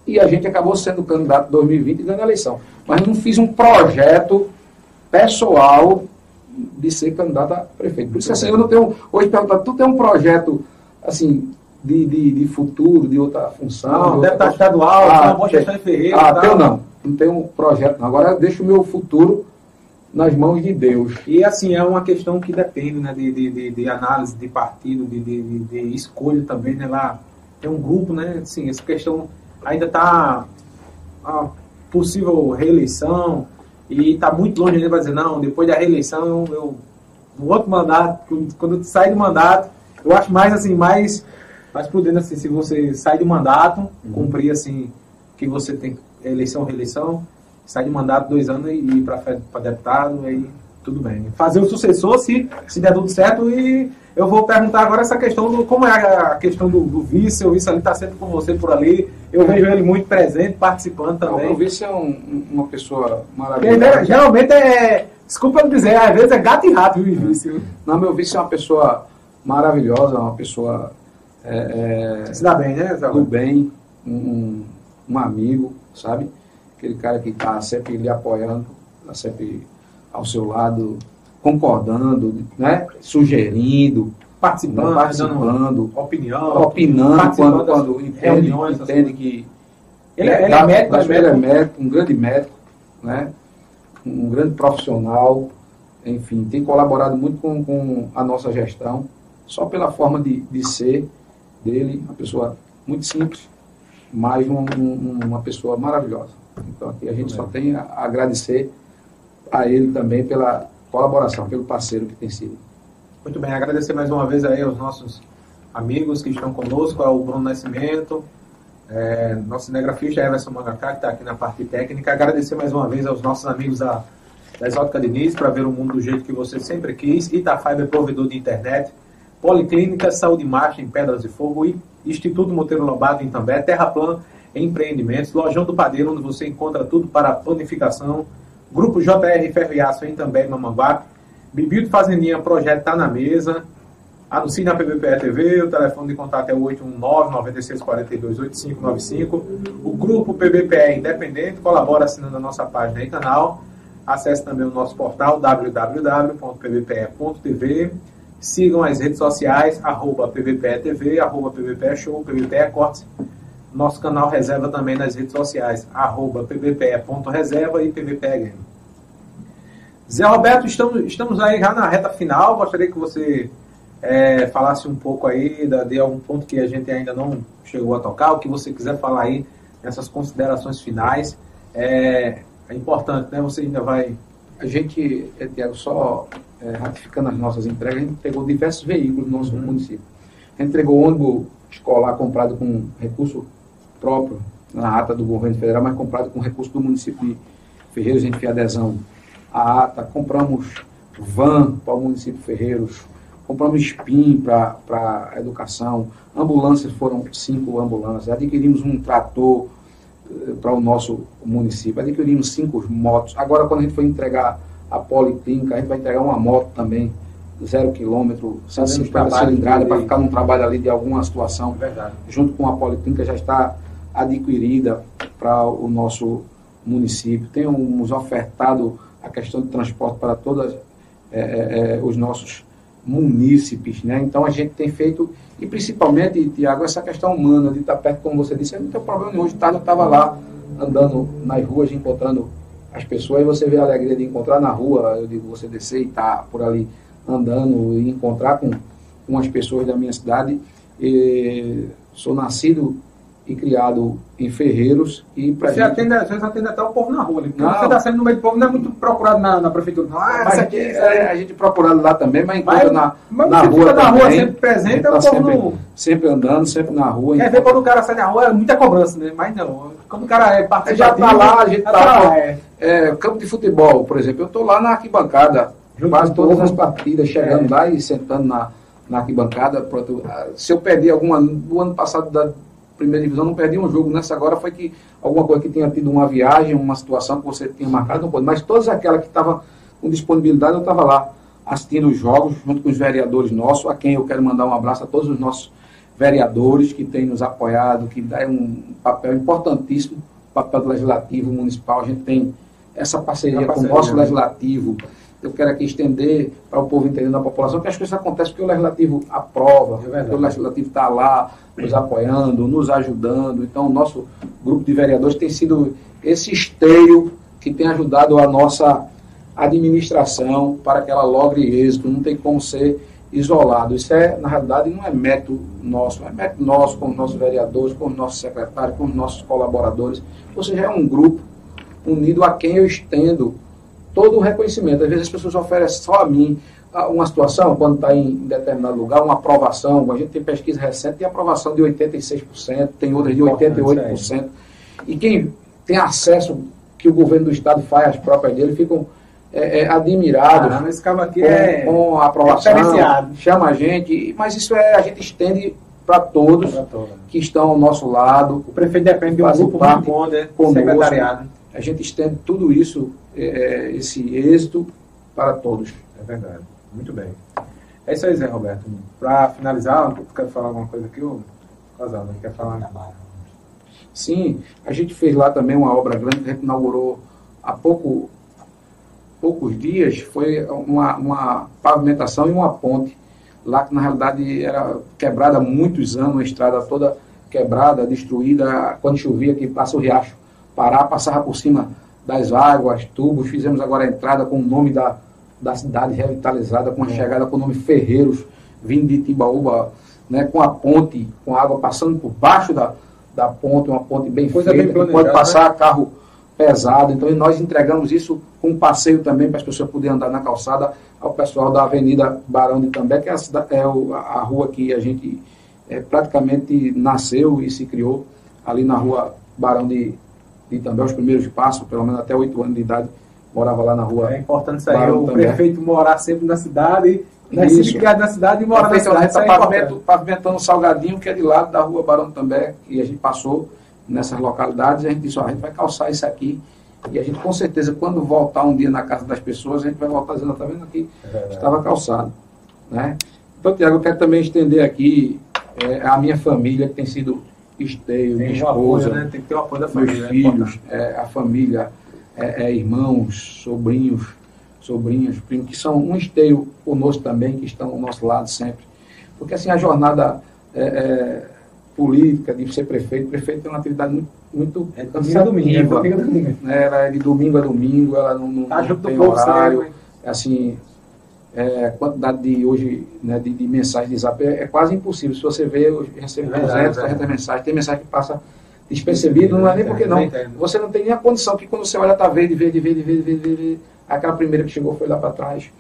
e a gente acabou sendo candidato em 2020 e ganhando a eleição. Mas não fiz um projeto pessoal de ser candidato a prefeito. Por isso assim, eu não tenho. Hoje perguntar, tu tem um projeto assim de, de, de futuro, de outra função? Não, de deputado estadual, Ah, tem uma boa gestão em Ferreira. Ah, tal. teu não. Não tenho um projeto não. Agora deixo o meu futuro nas mãos de Deus. E assim, é uma questão que depende né, de, de, de, de análise de partido, de, de, de, de escolha também, né? Lá tem um grupo, né? Assim, essa questão ainda está a possível reeleição e está muito longe ele vai dizer, não, depois da reeleição eu, eu no outro mandato, quando- quando eu sair do mandato, eu acho mais assim, mais, mais prudente assim, se você sai do mandato, cumprir assim, que você tem eleição, reeleição, sai de mandato dois anos e ir para deputado, aí tudo bem. Fazer o sucessor se, se der tudo certo e eu vou perguntar agora essa questão do como é a questão do, do vice, o vice ali está sempre com você por ali, eu vejo ele muito presente, participando Não, também. o vice é um- um- uma pessoa Porque, né, maravilhosa. geralmente é, desculpa eu dizer, às vezes é gato e rato viu, o vice. Não, meu vice é uma pessoa maravilhosa, uma pessoa é, é, Se dá bem, né, Zé? do bem, um, um- amigo, sabe? Aquele cara que está sempre lhe apoiando, está sempre ao seu lado, concordando, né? sugerindo, Participando, né? participando, opinião. opinando quando, quando entende, entende que, Ele, é, ele é médico, é médico. Ele é médico, um grande médico, né? um grande profissional, enfim, tem colaborado muito com, com a nossa gestão, só pela forma de, de ser dele, uma pessoa muito simples, mas um, um, uma pessoa maravilhosa. Então aqui a gente só tem a agradecer a ele também pela colaboração, pelo parceiro que tem sido. Muito bem, agradecer mais uma vez aí aos nossos amigos que estão conosco, ao Bruno Nascimento, é, nosso cinegrafista Everson Mangacá, que está aqui na parte técnica. Agradecer mais uma vez aos nossos amigos da, da Exótica Diniz, para ver o mundo do jeito que você sempre quis. Itafiber, provedor de internet. Policlínica Saúde Marcha em Pedras de Fogo e Instituto Monteiro Lobato em També, Terraplan Empreendimentos, Lojão do Padeiro, onde você encontra tudo para planificação, Grupo JR Ferro e Aço em També, Mamanguape, Bibildo Fazendinha, projeto está na mesa, anuncie na PBPE TV, o telefone de contato é o 819-9642-8595, o Grupo PBPE Independente colabora assinando a nossa página e canal, acesse também o nosso portal www.pbpe.tv, Sigam as redes sociais, arroba PVPE arroba PVPE Show, PVPE Cortes. Nosso canal reserva também nas redes sociais, arroba pvpe.reserva e PVPE. Zé Roberto, estamos, estamos aí já na reta final. Gostaria que você é, falasse um pouco aí de algum ponto que a gente ainda não chegou a tocar, o que você quiser falar aí nessas considerações finais. É, é importante, né? Você ainda vai. A gente, Tiago, só é, ratificando as nossas entregas, a gente entregou diversos veículos no nosso uhum. município. A gente entregou ônibus escolar comprado com recurso próprio, na ata do governo federal, mas comprado com recurso do município de Ferreiros, a gente fez adesão à ata, compramos van para o município de Ferreiros, compramos SPIN para a educação, ambulâncias foram cinco ambulâncias, adquirimos um trator eh, para o nosso município, adquirimos cinco motos. Agora, quando a gente foi entregar a Policlínica, a gente vai entregar uma moto também, zero quilômetro, 150 cilindrada, para ficar num trabalho ali de alguma situação. Verdade. Junto com a Policlínica já está adquirida para o nosso município. Temos ofertado a questão de transporte para todos é, é, é, os nossos munícipes, né? Então a gente tem feito, e principalmente, Tiago, essa questão humana de estar perto, como você disse, não tem problema Hoje tarde eu estava lá andando nas ruas, encontrando as pessoas e você vê a alegria de encontrar na rua, eu digo, você descer e estar tá por ali andando e encontrar com, com as pessoas da minha cidade. E sou nascido e criado em Ferreiros e para você gente... atende, vezes atende até o povo na rua, porque não, você está sendo no meio do povo, não é muito procurado na, na prefeitura. Não, ah, mas aqui, é, a gente procurado lá também, mas encontra na, mas na rua fica na rua sempre presente, é o tá povo sempre, no... sempre andando, sempre na rua. Quer ver quando o cara sai na rua, é muita cobrança, né? Mas não, quando o cara é participativo... Já está lá, a gente está lá, é. é, campo de futebol, por exemplo, eu estou lá na arquibancada, quase todas as partidas, chegando é. lá e sentando na, na arquibancada. Pronto. Se eu perdi alguma, do ano passado da primeira divisão, não perdi um jogo. Nessa agora foi que alguma coisa que tinha tido uma viagem, uma situação que você tinha marcado, não pôde. Mas todas aquelas que estavam com disponibilidade, eu estava lá assistindo os jogos, junto com os vereadores nossos, a quem eu quero mandar um abraço a todos os nossos vereadores que têm nos apoiado, que dá um papel importantíssimo, papel do legislativo municipal. A gente tem essa parceria, parceria com o nosso né? legislativo. Eu quero aqui estender para o povo entender da população que as coisas acontecem porque o legislativo aprova, é o legislativo está lá nos apoiando, nos ajudando. Então, o nosso grupo de vereadores tem sido esse esteio que tem ajudado a nossa administração para que ela logre êxito. Não tem como ser isolado. Isso é, na realidade, não é método nosso, é método nosso com os nossos vereadores, com os nossos secretários, com os nossos colaboradores. Ou seja, é um grupo unido a quem eu estendo todo o reconhecimento. Às vezes as pessoas oferecem só a mim uma situação, quando está em determinado lugar, uma aprovação, a gente tem pesquisa recente, tem aprovação de 86%, tem outras de 88%. E quem tem acesso que o governo do estado faz as próprias dele, ficam é, é, admirados ah, esse com, é, com a aprovação, chama a gente, mas isso é, a gente estende para todos que estão ao nosso lado. O prefeito depende de um grupo muito bom, né? secretariado. A gente estende tudo isso, é, é, esse êxito para todos. É verdade. Muito bem. É isso aí, Zé Roberto. Para finalizar, quer falar alguma coisa aqui? Ou... Casal, né? quer falar? Sim, a gente fez lá também uma obra grande a gente inaugurou há pouco, poucos dias. Foi uma, uma pavimentação e uma ponte lá que na realidade era quebrada há muitos anos, uma estrada toda quebrada, destruída, quando chovia que passa o riacho, parar, passava por cima das águas, tubos, fizemos agora a entrada com o nome da, da cidade revitalizada, com a é. chegada com o nome Ferreiros, vindo de Timbaúba, né, com a ponte, com a água passando por baixo da, da ponte, uma ponte bem Coisa feita, bem pode passar né? carro pesado. Então nós entregamos isso com um passeio também para as pessoas poderem andar na calçada ao pessoal da Avenida Barão de També, que é a, é a rua que a gente é, praticamente nasceu e se criou ali na rua Barão de, de També, os primeiros passos, pelo menos até oito anos de idade, morava lá na rua. É importante isso aí, o prefeito morar sempre na cidade Nascido criado na cidade e mora na cidade. Está pavimento, pavimentando Salgadinho, que é de lado da rua Barão També, e a gente passou nessas localidades, a gente disse, ó, a gente vai calçar isso aqui. E a gente, com certeza, quando voltar um dia na casa das pessoas, a gente vai voltar dizendo, está vendo aqui? É estava calçado. Né? Então, Tiago, eu quero também estender aqui é, a minha família, que tem sido esteio, tem minha esposa, apoio, né? tem que ter o apoio da família, meus né? filhos, é, a família, é, é, irmãos, sobrinhos, sobrinhos, primos, que são um esteio conosco também, que estão ao nosso lado sempre. Porque assim, a jornada é, é, política de ser prefeito, prefeito é uma atividade muito, muito é, cansativa. Domingo, é, domingo. Né? Ela é de domingo a domingo, ela não, não, tá não tem horário. Assim, é, a quantidade de hoje né, de, de mensagens de zap é, é, quase impossível. Se você vê, eu recebo é 200, 300 mensagens. Tem mensagem que passa despercebido, não é nem porque não. Você não tem nem a condição que quando você olha está verde, verde, verde, verde, verde, aquela primeira que chegou foi lá para trás.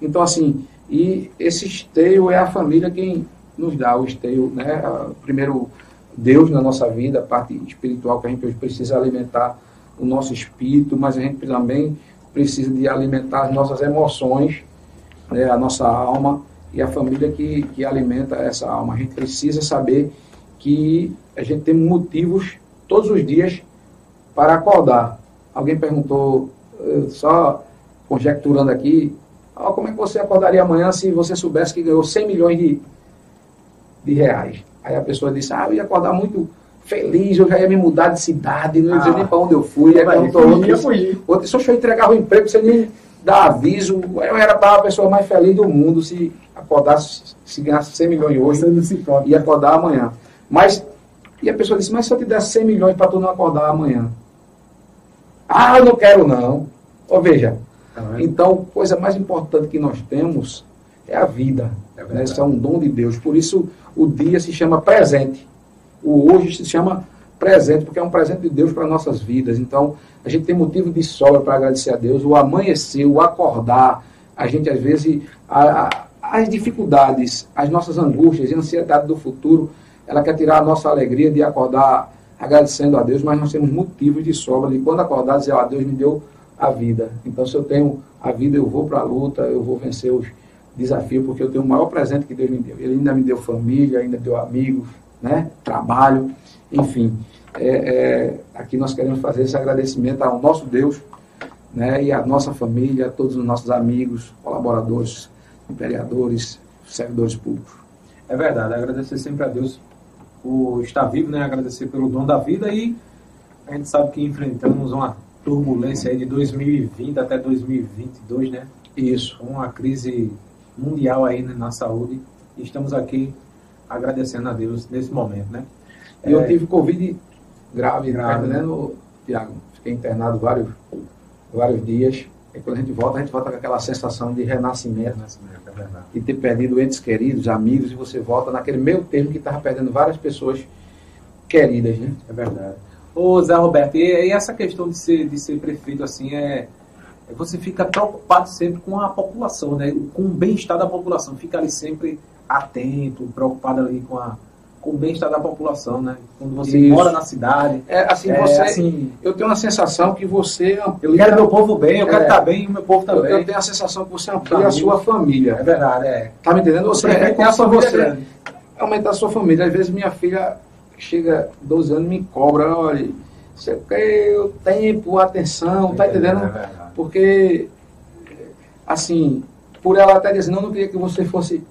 Então, assim, e esse esteio é a família quem nos dá o esteio, né? Primeiro, Deus na nossa vida, a parte espiritual que a gente precisa alimentar o nosso espírito, mas a gente também precisa de alimentar as nossas emoções, né? a nossa alma e a família que, que alimenta essa alma. A gente precisa saber que a gente tem motivos todos os dias para acordar. Alguém perguntou, só conjecturando aqui, ah, como é que você acordaria amanhã se você soubesse que ganhou 100 milhões de, de reais? Aí a pessoa disse, ah, eu ia acordar muito feliz, eu já ia me mudar de cidade, não ia dizer ah, nem para onde eu fui. Aí eu tô outro, outro, se eu entregar o emprego, você nem dá aviso, eu era a pessoa mais feliz do mundo se acordasse, se ganhasse 100 milhões hoje, e acordar amanhã. Mas, e a pessoa disse, mas se eu te desse 100 milhões para tu não acordar amanhã? Ah, eu não quero não. Ou veja, então, coisa mais importante que nós temos é a vida. É né? Isso é um dom de Deus. Por isso, o dia se chama presente. O hoje se chama presente, porque é um presente de Deus para nossas vidas. Então, a gente tem motivo de sobra para agradecer a Deus. O amanhecer, o acordar, a gente às vezes. A, a, as dificuldades, as nossas angústias e ansiedade do futuro, ela quer tirar a nossa alegria de acordar agradecendo a Deus, mas nós temos motivos de sobra de quando acordar dizer, ó, Deus me deu a vida. Então, se eu tenho a vida, eu vou para a luta, eu vou vencer os desafios, porque eu tenho o maior presente que Deus me deu. Ele ainda me deu família, ainda deu amigos, né? trabalho, enfim. É, é, aqui nós queremos fazer esse agradecimento ao nosso Deus né? e à nossa família, a todos os nossos amigos, colaboradores, vereadores, servidores públicos. É verdade, agradecer sempre a Deus por estar vivo, né? agradecer pelo dom da vida e a gente sabe que enfrentamos uma turbulência aí de 2020 até 2022, né? Isso. Uma crise mundial aí na saúde. E estamos aqui agradecendo a Deus nesse momento, né? E é... eu tive Covid grave, grave né, no, Tiago? Fiquei internado vários, vários dias. E quando a gente volta, a gente volta com aquela sensação de renascimento. renascimento é. De ter perdido entes queridos, amigos, e você volta naquele meio termo que estava perdendo várias pessoas queridas, né? É verdade. Ô Zé Roberto, e, e, essa questão de ser, de ser prefeito assim é, é, Você fica preocupado sempre com a população, né? Com o bem-estar da população. Fica ali sempre atento, preocupado ali com a com o bem-estar da população, né? Quando você Isso. mora na cidade. É, assim, é, você, assim, eu tenho uma sensação que você amplia, Eu quero meu povo bem, eu é, quero estar bem e o meu povo também. Eu, eu tenho a sensação que você amplia a sua família. É verdade, é. Tá me entendendo? Você é, é, a sua você aumentar a sua família. Às vezes minha filha chega 12 anos e me cobra, olha, você quer o tempo, a atenção, tá entendendo? É Porque, assim, por ela até dizer, não, não queria que você fosse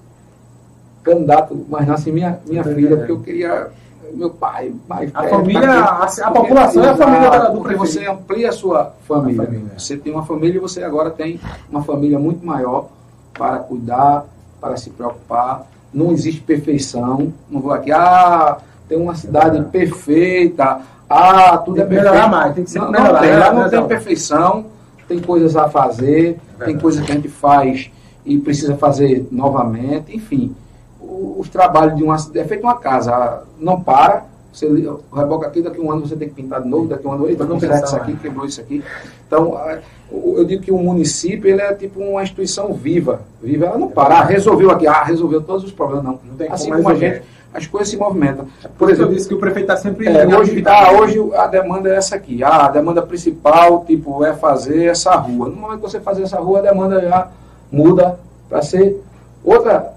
candidato, mas assim, minha, minha filha, porque eu queria meu pai, mais A família, a, a, população é a família do Porque você amplia a sua família. A família. Você tem uma família e você agora tem uma família muito maior para cuidar, para se preocupar. Não existe perfeição. Não vou aqui, ah, ter uma cidade é. perfeita, ah, tudo tem é perfeito. Melhorar mais, tem que ser não, melhorar, não tem, lá não tem perfeição, tem coisas a fazer, é tem coisas que a gente faz e precisa fazer novamente, enfim. Os trabalhos de uma é feito uma casa, não para, você reboca aqui, daqui a um ano você tem que pintar de novo, daqui a um ano, eita, não pensar isso aqui, quebrou isso aqui. Então, eu digo que o município ele é tipo uma instituição viva. Viva, ela não para, ah, resolveu aqui, ah, resolveu todos os problemas, não. não assim como, como a gente, as coisas se movimentam. Por, exemplo, eu disse que o prefeito está sempre é, hoje, ah, hoje a demanda é essa aqui. Ah, a demanda principal, tipo, é fazer essa rua. No momento que você fazer essa rua, a demanda já muda para ser Outra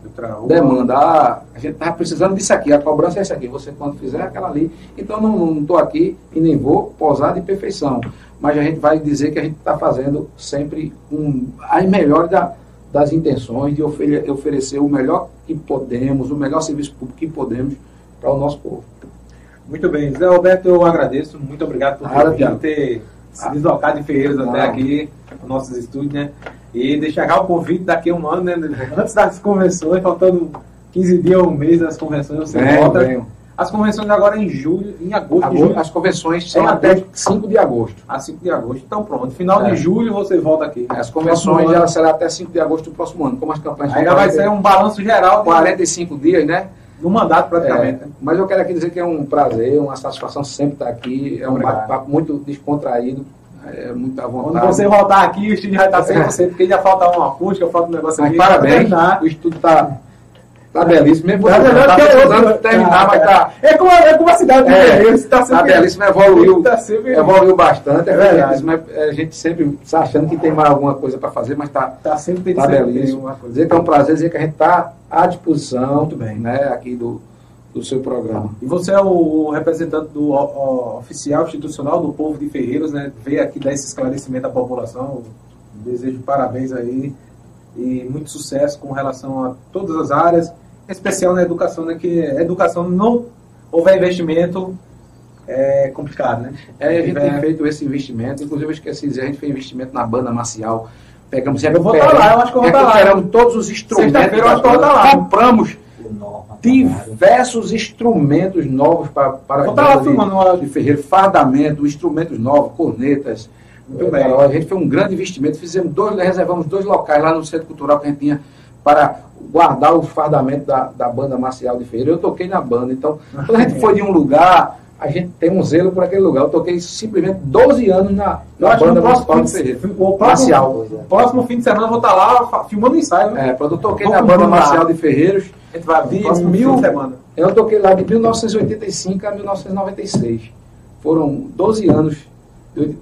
demanda, ah, a gente estava precisando disso aqui, a cobrança é essa aqui, você quando fizer aquela ali. Então não estou aqui e nem vou posar de perfeição. Mas a gente vai dizer que a gente está fazendo sempre um, as melhores da, das intenções de ofere, oferecer o melhor que podemos, o melhor serviço público que podemos para o nosso povo. Muito bem, Zé Roberto, eu agradeço, muito obrigado por ter, ter se deslocado de Ferreiros até aqui, nossos estúdios, né? E deixar o convite daqui a um ano, né? Antes das convenções, faltando 15 dias ou um mês das convenções, você volta. As convenções agora em julho, em agosto. agosto julho, as convenções são até 5 de agosto. A 5 de agosto. Então pronto. Final é. de julho você volta aqui. As convenções já será até 5 de agosto do próximo ano. Como as campanhas Aí já vai ser um balanço geral. De 45 dias, né? No mandato praticamente. É, mas eu quero aqui dizer que é um prazer, uma satisfação sempre estar aqui. É um bate-papo muito descontraído é muito à vontade. Quando você voltar aqui, o estúdio vai estar sem você, porque ainda falta uma acústica, falta um negócio mas aqui. Parabéns, o estúdio está tá belíssimo. Mesmo tá, tá precisando outro, terminar, mas tá... É como, é como a cidade é, de Está tá belíssimo, evoluiu, tá sempre... evoluiu bastante. É, é verdade. Mas a gente sempre está achando que tem mais alguma coisa para fazer, mas está tá sempre tá belíssimo. Dizer que é um prazer, dizer que a gente está à disposição Muito bem. Né, aqui do do seu programa. E você é o representante do o, oficial institucional do povo de Ferreiros, né? Veio aqui dar esse esclarecimento à população. Desejo parabéns aí e muito sucesso com relação a todas as áreas, especial na educação, né? Que educação não houver investimento é complicado, né? É, a gente é... tem feito esse investimento, inclusive eu esqueci de dizer, a gente fez investimento na banda marcial. Pegamos, eu vou estar lá, eu acho que eu vou estar lá. Recuperamos todos os instrumentos. Eu acho que eu vou estar lá. Compramos diversos instrumentos novos para, para a de, de ferreiro, fardamento, instrumentos novos, cornetas. Muito bem. A gente fez um grande investimento, fizemos dois, reservamos dois locais lá no Centro Cultural que a gente tinha para guardar os fardamentos da, da banda marcial de ferreiro. Eu toquei na banda, então quando a gente foi de um lugar, a gente tem um zelo por aquele lugar. Eu toquei simplesmente 12 anos na, na banda marcial de ferreiro. O próximo, próximo fim de semana eu vou estar lá filmando ensaio. É, quando eu toquei na banda marcial de ferreiros a gente vai de mil, semana. Eu toquei lá de 1985 a 1996. Foram 12 anos,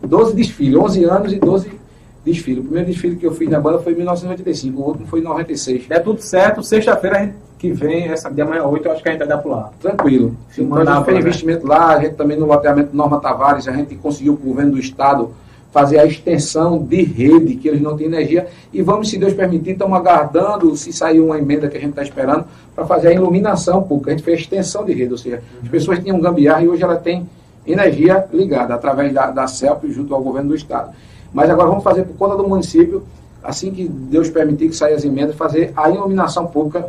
12 desfiles, 11 anos e 12 desfiles. O primeiro desfile que eu fiz na banda foi em 1985, o último foi em 96. É tudo certo, sexta-feira que vem, essa de amanhã 8, eu acho que a gente vai dar por lá. Tranquilo. Então, a gente fez investimento lá, a gente também no loteamento Norma Tavares, a gente conseguiu com o governo do Estado fazer a extensão de rede, que eles não têm energia, e vamos, se Deus permitir, estamos aguardando, se sair uma emenda que a gente está esperando, para fazer a iluminação pública. A gente fez a extensão de rede, ou seja, as pessoas tinham gambiarra e hoje ela tem energia ligada através da, da CELP junto ao governo do Estado. Mas agora vamos fazer por conta do município, assim que Deus permitir que saia as emendas, fazer a iluminação pública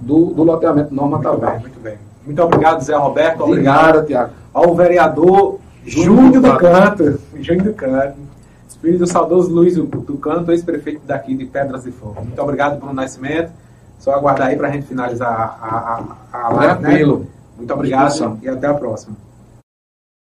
do, do loteamento Norma Tavares. Muito bem. Muito obrigado, Zé Roberto. Obrigado, Tiago. Ao vereador Júnior do Canto. Júnior do Canto. Filho do saudoso Luiz do Canto, ex-prefeito daqui de Pedras de Fogo. Muito obrigado pelo nascimento. Só aguardar aí para a gente finalizar a, a, a live. Né? Muito obrigado e até a próxima.